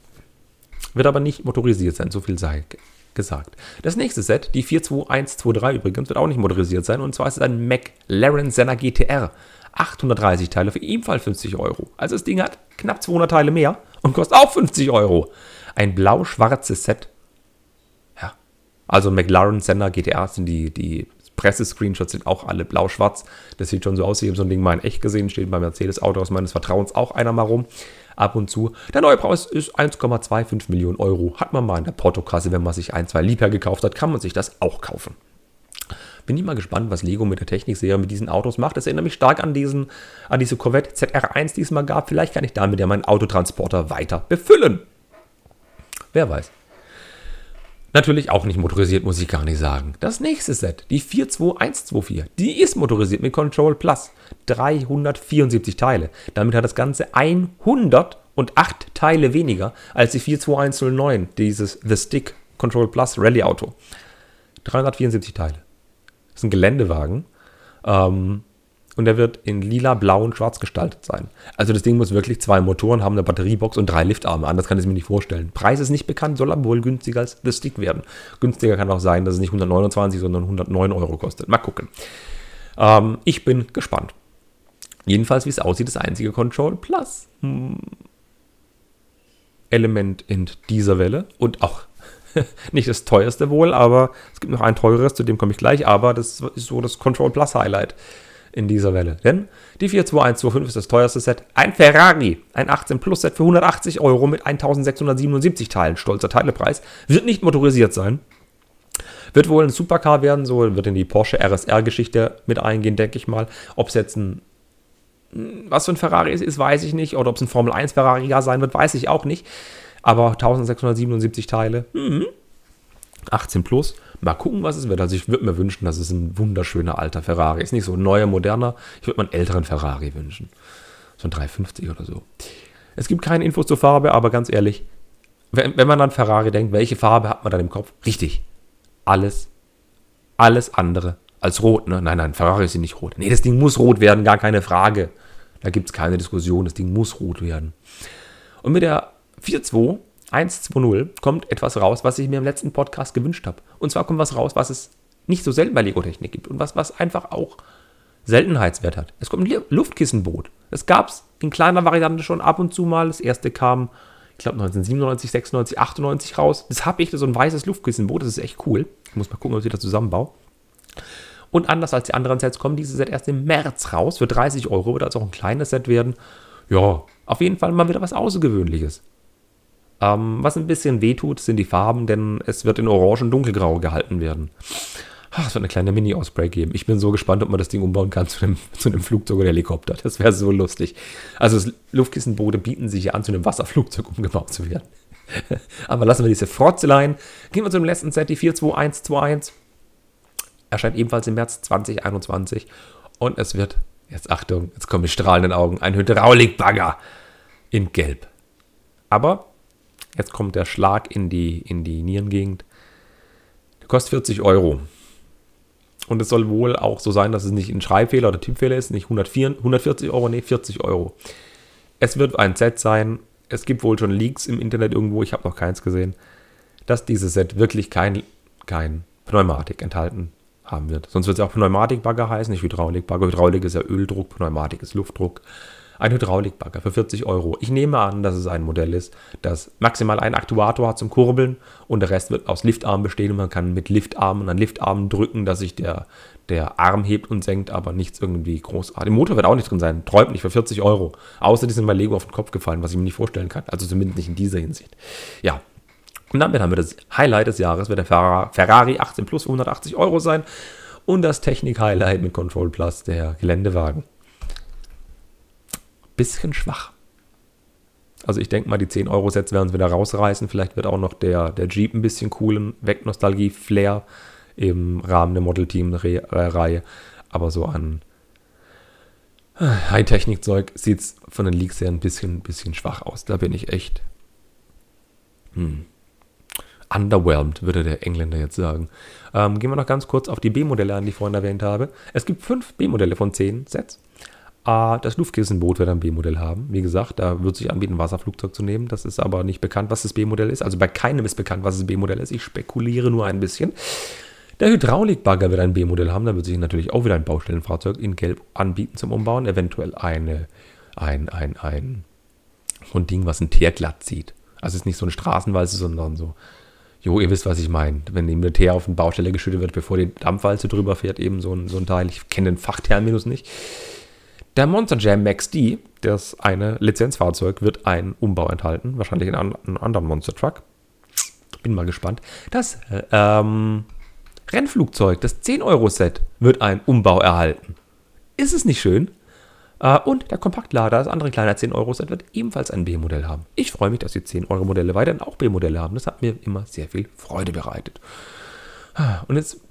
Wird aber nicht motorisiert sein, so viel sei gesagt. Das nächste Set, die 42123 übrigens, wird auch nicht motorisiert sein. Und zwar ist es ein McLaren Senna GTR. 830 Teile für ebenfalls 50 Euro. Also das Ding hat knapp 200 Teile mehr und kostet auch 50 Euro. Ein blau-schwarzes Set. Ja. Also McLaren Senna GTR sind die, die Pressescreenshots sind auch alle blau-schwarz. Das sieht schon so aus, ich habe so ein Ding mal in echt gesehen, steht beim Mercedes-Autos meines Vertrauens auch einer mal rum. Ab und zu. Der neue Preis ist 1,25 Millionen Euro. Hat man mal in der Portokasse, wenn man sich ein, zwei Liebherr gekauft hat, kann man sich das auch kaufen. Bin ich mal gespannt, was Lego mit der Technikserie mit diesen Autos macht. Das erinnert mich stark an, diesen, an diese Corvette ZR1, die es mal gab. Vielleicht kann ich damit ja meinen Autotransporter weiter befüllen. Wer weiß. Natürlich auch nicht motorisiert, muss ich gar nicht sagen. Das nächste Set, die 42124, die ist motorisiert mit Control Plus. 374 Teile. Damit hat das Ganze 108 Teile weniger als die 42109, dieses The Stick Control Plus Rally Auto. 374 Teile. Das ist ein Geländewagen. Ähm, und der wird in lila, blau und schwarz gestaltet sein. Also das Ding muss wirklich zwei Motoren haben, eine Batteriebox und drei Liftarme. Anders kann ich es mir nicht vorstellen. Preis ist nicht bekannt, soll aber wohl günstiger als das Stick werden. Günstiger kann auch sein, dass es nicht 129, sondern 109 Euro kostet. Mal gucken. Ähm, ich bin gespannt. Jedenfalls, wie es aussieht, das einzige Control Plus hm, Element in dieser Welle und auch nicht das teuerste wohl, aber es gibt noch ein teureres, zu dem komme ich gleich, aber das ist so das Control Plus Highlight in dieser Welle. Denn die 42125 ist das teuerste Set. Ein Ferrari, ein 18 Plus Set für 180 Euro mit 1677 Teilen, stolzer Teilepreis, wird nicht motorisiert sein. Wird wohl ein Supercar werden, so wird in die Porsche RSR-Geschichte mit eingehen, denke ich mal. Ob es jetzt ein, was für ein Ferrari ist, ist, weiß ich nicht. Oder ob es ein Formel 1 Ferrari sein wird, weiß ich auch nicht. Aber 1677 Teile, mhm. 18 plus. Mal gucken, was es wird. Also ich würde mir wünschen, dass es ein wunderschöner alter Ferrari ist. Nicht so ein neuer, moderner. Ich würde mir einen älteren Ferrari wünschen. So ein 350 oder so. Es gibt keine Infos zur Farbe, aber ganz ehrlich, wenn, wenn man an Ferrari denkt, welche Farbe hat man dann im Kopf? Richtig. Alles, alles andere als rot. Ne? Nein, nein, Ferrari ist nicht rot. Nee, das Ding muss rot werden, gar keine Frage. Da gibt es keine Diskussion. Das Ding muss rot werden. Und mit der 4.2 1.2.0 kommt etwas raus, was ich mir im letzten Podcast gewünscht habe. Und zwar kommt was raus, was es nicht so selten bei Lego-Technik gibt und was, was einfach auch Seltenheitswert hat. Es kommt ein Luftkissenboot. Das gab es in kleiner Variante schon ab und zu mal. Das erste kam, ich glaube, 1997, 96, 98 raus. Das habe ich, so ein weißes Luftkissenboot. Das ist echt cool. Ich muss mal gucken, ob ich das zusammenbaue. Und anders als die anderen Sets kommen diese Set erst im März raus. Für 30 Euro wird also auch ein kleines Set werden. Ja, auf jeden Fall mal wieder was Außergewöhnliches. Ähm, was ein bisschen wehtut, sind die Farben, denn es wird in Orange und Dunkelgrau gehalten werden. Ach, es wird eine kleine Mini-Ausbreak geben. Ich bin so gespannt, ob man das Ding umbauen kann zu einem, zu einem Flugzeug oder Helikopter. Das wäre so lustig. Also Luftkissenboote bieten sich ja an, zu einem Wasserflugzeug umgebaut zu werden. Aber lassen wir diese Frotzeleien. Gehen wir zum letzten Set, die 42121. Erscheint ebenfalls im März 2021. Und es wird, jetzt Achtung, jetzt kommen die strahlenden Augen, ein Hydraulikbagger in Gelb. Aber Jetzt kommt der Schlag in die, in die Nierengegend. Der kostet 40 Euro. Und es soll wohl auch so sein, dass es nicht ein Schreibfehler oder Typfehler ist, nicht 104, 140 Euro, nee, 40 Euro. Es wird ein Set sein. Es gibt wohl schon Leaks im Internet irgendwo, ich habe noch keins gesehen, dass dieses Set wirklich kein, kein Pneumatik enthalten haben wird. Sonst wird es auch Pneumatikbagger heißen, nicht Hydraulikbagger. Hydraulik ist ja Öldruck, Pneumatik ist Luftdruck ein Hydraulikbagger für 40 Euro. Ich nehme an, dass es ein Modell ist, das maximal einen Aktuator hat zum Kurbeln und der Rest wird aus Liftarmen bestehen und man kann mit Liftarmen an Liftarmen drücken, dass sich der, der Arm hebt und senkt, aber nichts irgendwie großartig. Im Motor wird auch nicht drin sein, träumt nicht für 40 Euro. Außer die sind bei Lego auf den Kopf gefallen, was ich mir nicht vorstellen kann. Also zumindest nicht in dieser Hinsicht. Ja, und damit haben wir das Highlight des Jahres, wird der Ferrari 18 Plus für 180 Euro sein. Und das Technik-Highlight mit Control Plus, der Geländewagen bisschen schwach. Also ich denke mal, die 10-Euro-Sets werden sie wieder rausreißen. Vielleicht wird auch noch der, der Jeep ein bisschen coolen, weg Nostalgie-Flair im Rahmen der Model-Team-Reihe. Aber so an High-Technik-Zeug sieht es von den Leaks her ein bisschen, bisschen schwach aus. Da bin ich echt. Hm. underwhelmed, würde der Engländer jetzt sagen. Ähm, gehen wir noch ganz kurz auf die B-Modelle an, die ich vorhin erwähnt habe. Es gibt fünf B-Modelle von zehn Sets. Das Luftkissenboot wird ein B-Modell haben. Wie gesagt, da wird sich anbieten, ein Wasserflugzeug zu nehmen. Das ist aber nicht bekannt, was das B-Modell ist. Also bei keinem ist bekannt, was das B-Modell ist. Ich spekuliere nur ein bisschen. Der Hydraulikbagger wird ein B-Modell haben. Da wird sich natürlich auch wieder ein Baustellenfahrzeug in Gelb anbieten zum Umbauen. Eventuell eine, ein, ein, ein, ein Ding, was ein Teer glatt zieht. Also es ist nicht so eine Straßenwalze, sondern so, jo, ihr wisst, was ich meine. Wenn eben der Teer auf eine Baustelle geschüttet wird, bevor die Dampfwalze drüber fährt, eben so ein, so ein Teil. Ich kenne den Fachterminus nicht. Der Monster Jam Max D, das eine Lizenzfahrzeug, wird einen Umbau enthalten. Wahrscheinlich in einem anderen Monster Truck. Bin mal gespannt. Das äh, ähm, Rennflugzeug, das 10-Euro-Set, wird einen Umbau erhalten. Ist es nicht schön? Uh, und der Kompaktlader, das andere kleine 10-Euro-Set, wird ebenfalls ein B-Modell haben. Ich freue mich, dass die 10-Euro-Modelle weiterhin auch B-Modelle haben. Das hat mir immer sehr viel Freude bereitet. Uh, und jetzt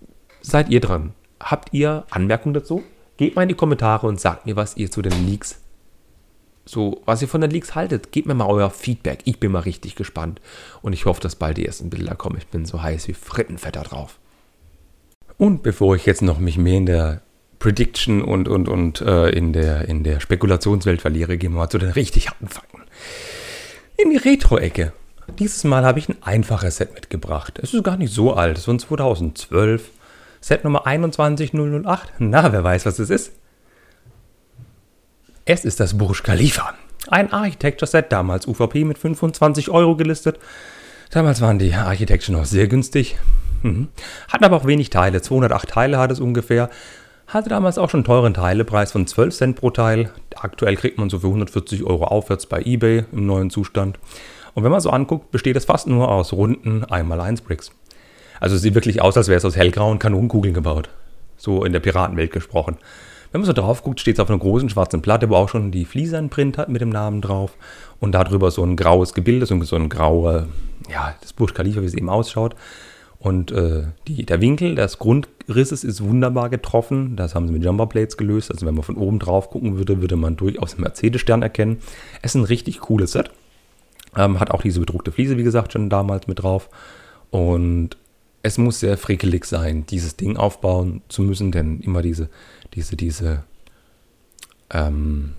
seid ihr dran. Habt ihr Anmerkungen dazu? Gebt mal in die Kommentare und sagt mir, was ihr zu den Leaks, so, was ihr von den Leaks haltet. Gebt mir mal euer Feedback. Ich bin mal richtig gespannt. Und ich hoffe, dass bald die ersten Bilder kommen. Ich bin so heiß wie Frittenfetter drauf. Und bevor ich jetzt noch mich mehr in der Prediction und, und, und äh, in, der, in der Spekulationswelt verliere, gehen wir mal zu den richtig harten Fakten. In die Retro-Ecke. Dieses Mal habe ich ein einfaches Set mitgebracht. Es ist gar nicht so alt, es ist von 2012. Set Nummer 21008. Na, wer weiß, was es ist? Es ist das Burj Khalifa. Ein Architecture-Set, damals UVP mit 25 Euro gelistet. Damals waren die Architecture noch sehr günstig. Mhm. Hatten aber auch wenig Teile. 208 Teile hat es ungefähr. Hatte damals auch schon einen teuren Teilepreis von 12 Cent pro Teil. Aktuell kriegt man so für 140 Euro aufwärts bei eBay im neuen Zustand. Und wenn man so anguckt, besteht es fast nur aus runden 1x1 Bricks. Also es sieht wirklich aus, als wäre es aus hellgrauen Kanonenkugeln gebaut. So in der Piratenwelt gesprochen. Wenn man so drauf guckt, steht es auf einer großen schwarzen Platte, wo auch schon die Fliese einen Print hat mit dem Namen drauf. Und darüber so ein graues Gebilde, so ein grauer, ja, das Burj Khalifa, wie es eben ausschaut. Und äh, die, der Winkel des Grundrisses ist wunderbar getroffen. Das haben sie mit Jumperplates gelöst. Also wenn man von oben drauf gucken würde, würde man durchaus einen Mercedes-Stern erkennen. Es ist ein richtig cooles Set. Ähm, hat auch diese bedruckte Fliese, wie gesagt, schon damals mit drauf. Und es muss sehr frickelig sein, dieses Ding aufbauen zu müssen, denn immer diese, diese, diese ähm,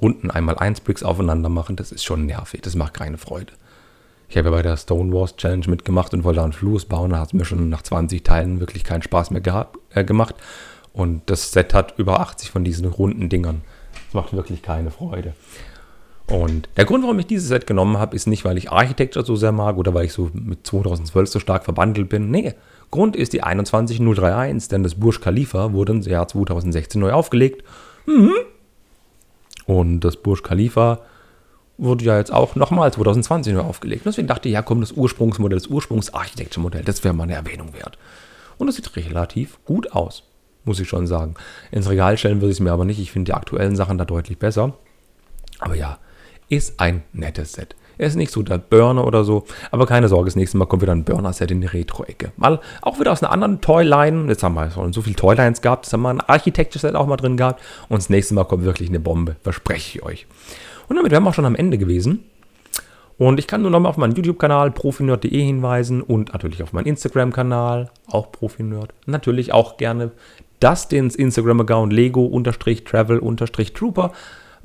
runden einmal eins Bricks aufeinander machen, das ist schon nervig. Das macht keine Freude. Ich habe ja bei der Stonewalls Challenge mitgemacht und wollte einen Floß bauen. Da hat es mir schon nach 20 Teilen wirklich keinen Spaß mehr gehabt, äh, gemacht. Und das Set hat über 80 von diesen runden Dingern. Das macht wirklich keine Freude. Und der Grund, warum ich dieses Set genommen habe, ist nicht, weil ich Architecture so sehr mag oder weil ich so mit 2012 so stark verbandelt bin. Nee, Grund ist die 21031, denn das Burj Khalifa wurde im Jahr 2016 neu aufgelegt. Mhm. Und das Burj Khalifa wurde ja jetzt auch nochmal 2020 neu aufgelegt. Deswegen dachte ich, ja komm, das Ursprungsmodell, das Ursprungsarchitecture-Modell, das wäre mal eine Erwähnung wert. Und das sieht relativ gut aus, muss ich schon sagen. Ins Regal stellen würde ich es mir aber nicht. Ich finde die aktuellen Sachen da deutlich besser. Aber ja, ist ein nettes Set. Er ist nicht so der Burner oder so, aber keine Sorge, das nächste Mal kommt wieder ein Burner-Set in die Retro-Ecke. Mal auch wieder aus einer anderen Toyline. Jetzt haben wir so viele Toylines gehabt, jetzt haben wir ein Architecture-Set auch mal drin gehabt. Und das nächste Mal kommt wirklich eine Bombe, verspreche ich euch. Und damit wären wir auch schon am Ende gewesen. Und ich kann nur nochmal auf meinen YouTube-Kanal profinerd.de hinweisen und natürlich auf meinen Instagram-Kanal, auch profinerd. Natürlich auch gerne das den Instagram-Account Lego-Travel-Trooper.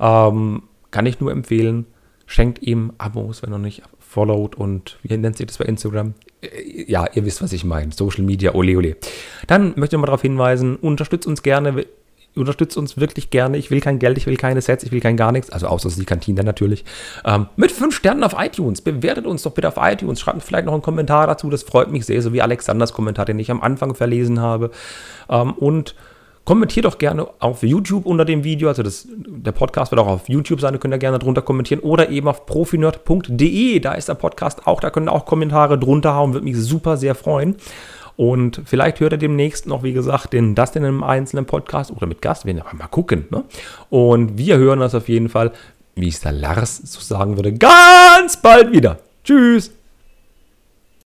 Ähm, kann ich nur empfehlen. Schenkt ihm Abos, wenn er nicht followed und wie nennt sich das bei Instagram? Äh, ja, ihr wisst, was ich meine. Social Media, ole ole. Dann möchte ich mal darauf hinweisen, unterstützt uns gerne, unterstützt uns wirklich gerne. Ich will kein Geld, ich will keine Sets, ich will kein gar nichts. Also außer die Kantine natürlich. Ähm, mit fünf Sternen auf iTunes. Bewertet uns doch bitte auf iTunes. Schreibt vielleicht noch einen Kommentar dazu. Das freut mich sehr, so wie Alexanders Kommentar, den ich am Anfang verlesen habe. Ähm, und Kommentiert doch gerne auf YouTube unter dem Video. Also das, der Podcast wird auch auf YouTube sein. Da könnt ihr gerne drunter kommentieren. Oder eben auf profinerd.de. Da ist der Podcast auch. Da könnt ihr auch Kommentare drunter hauen. Würde mich super sehr freuen. Und vielleicht hört ihr demnächst noch, wie gesagt, den das in einem einzelnen Podcast oder mit Gast. Wir werden mal gucken. Ne? Und wir hören das auf jeden Fall, wie es der Lars so sagen würde, ganz bald wieder. Tschüss.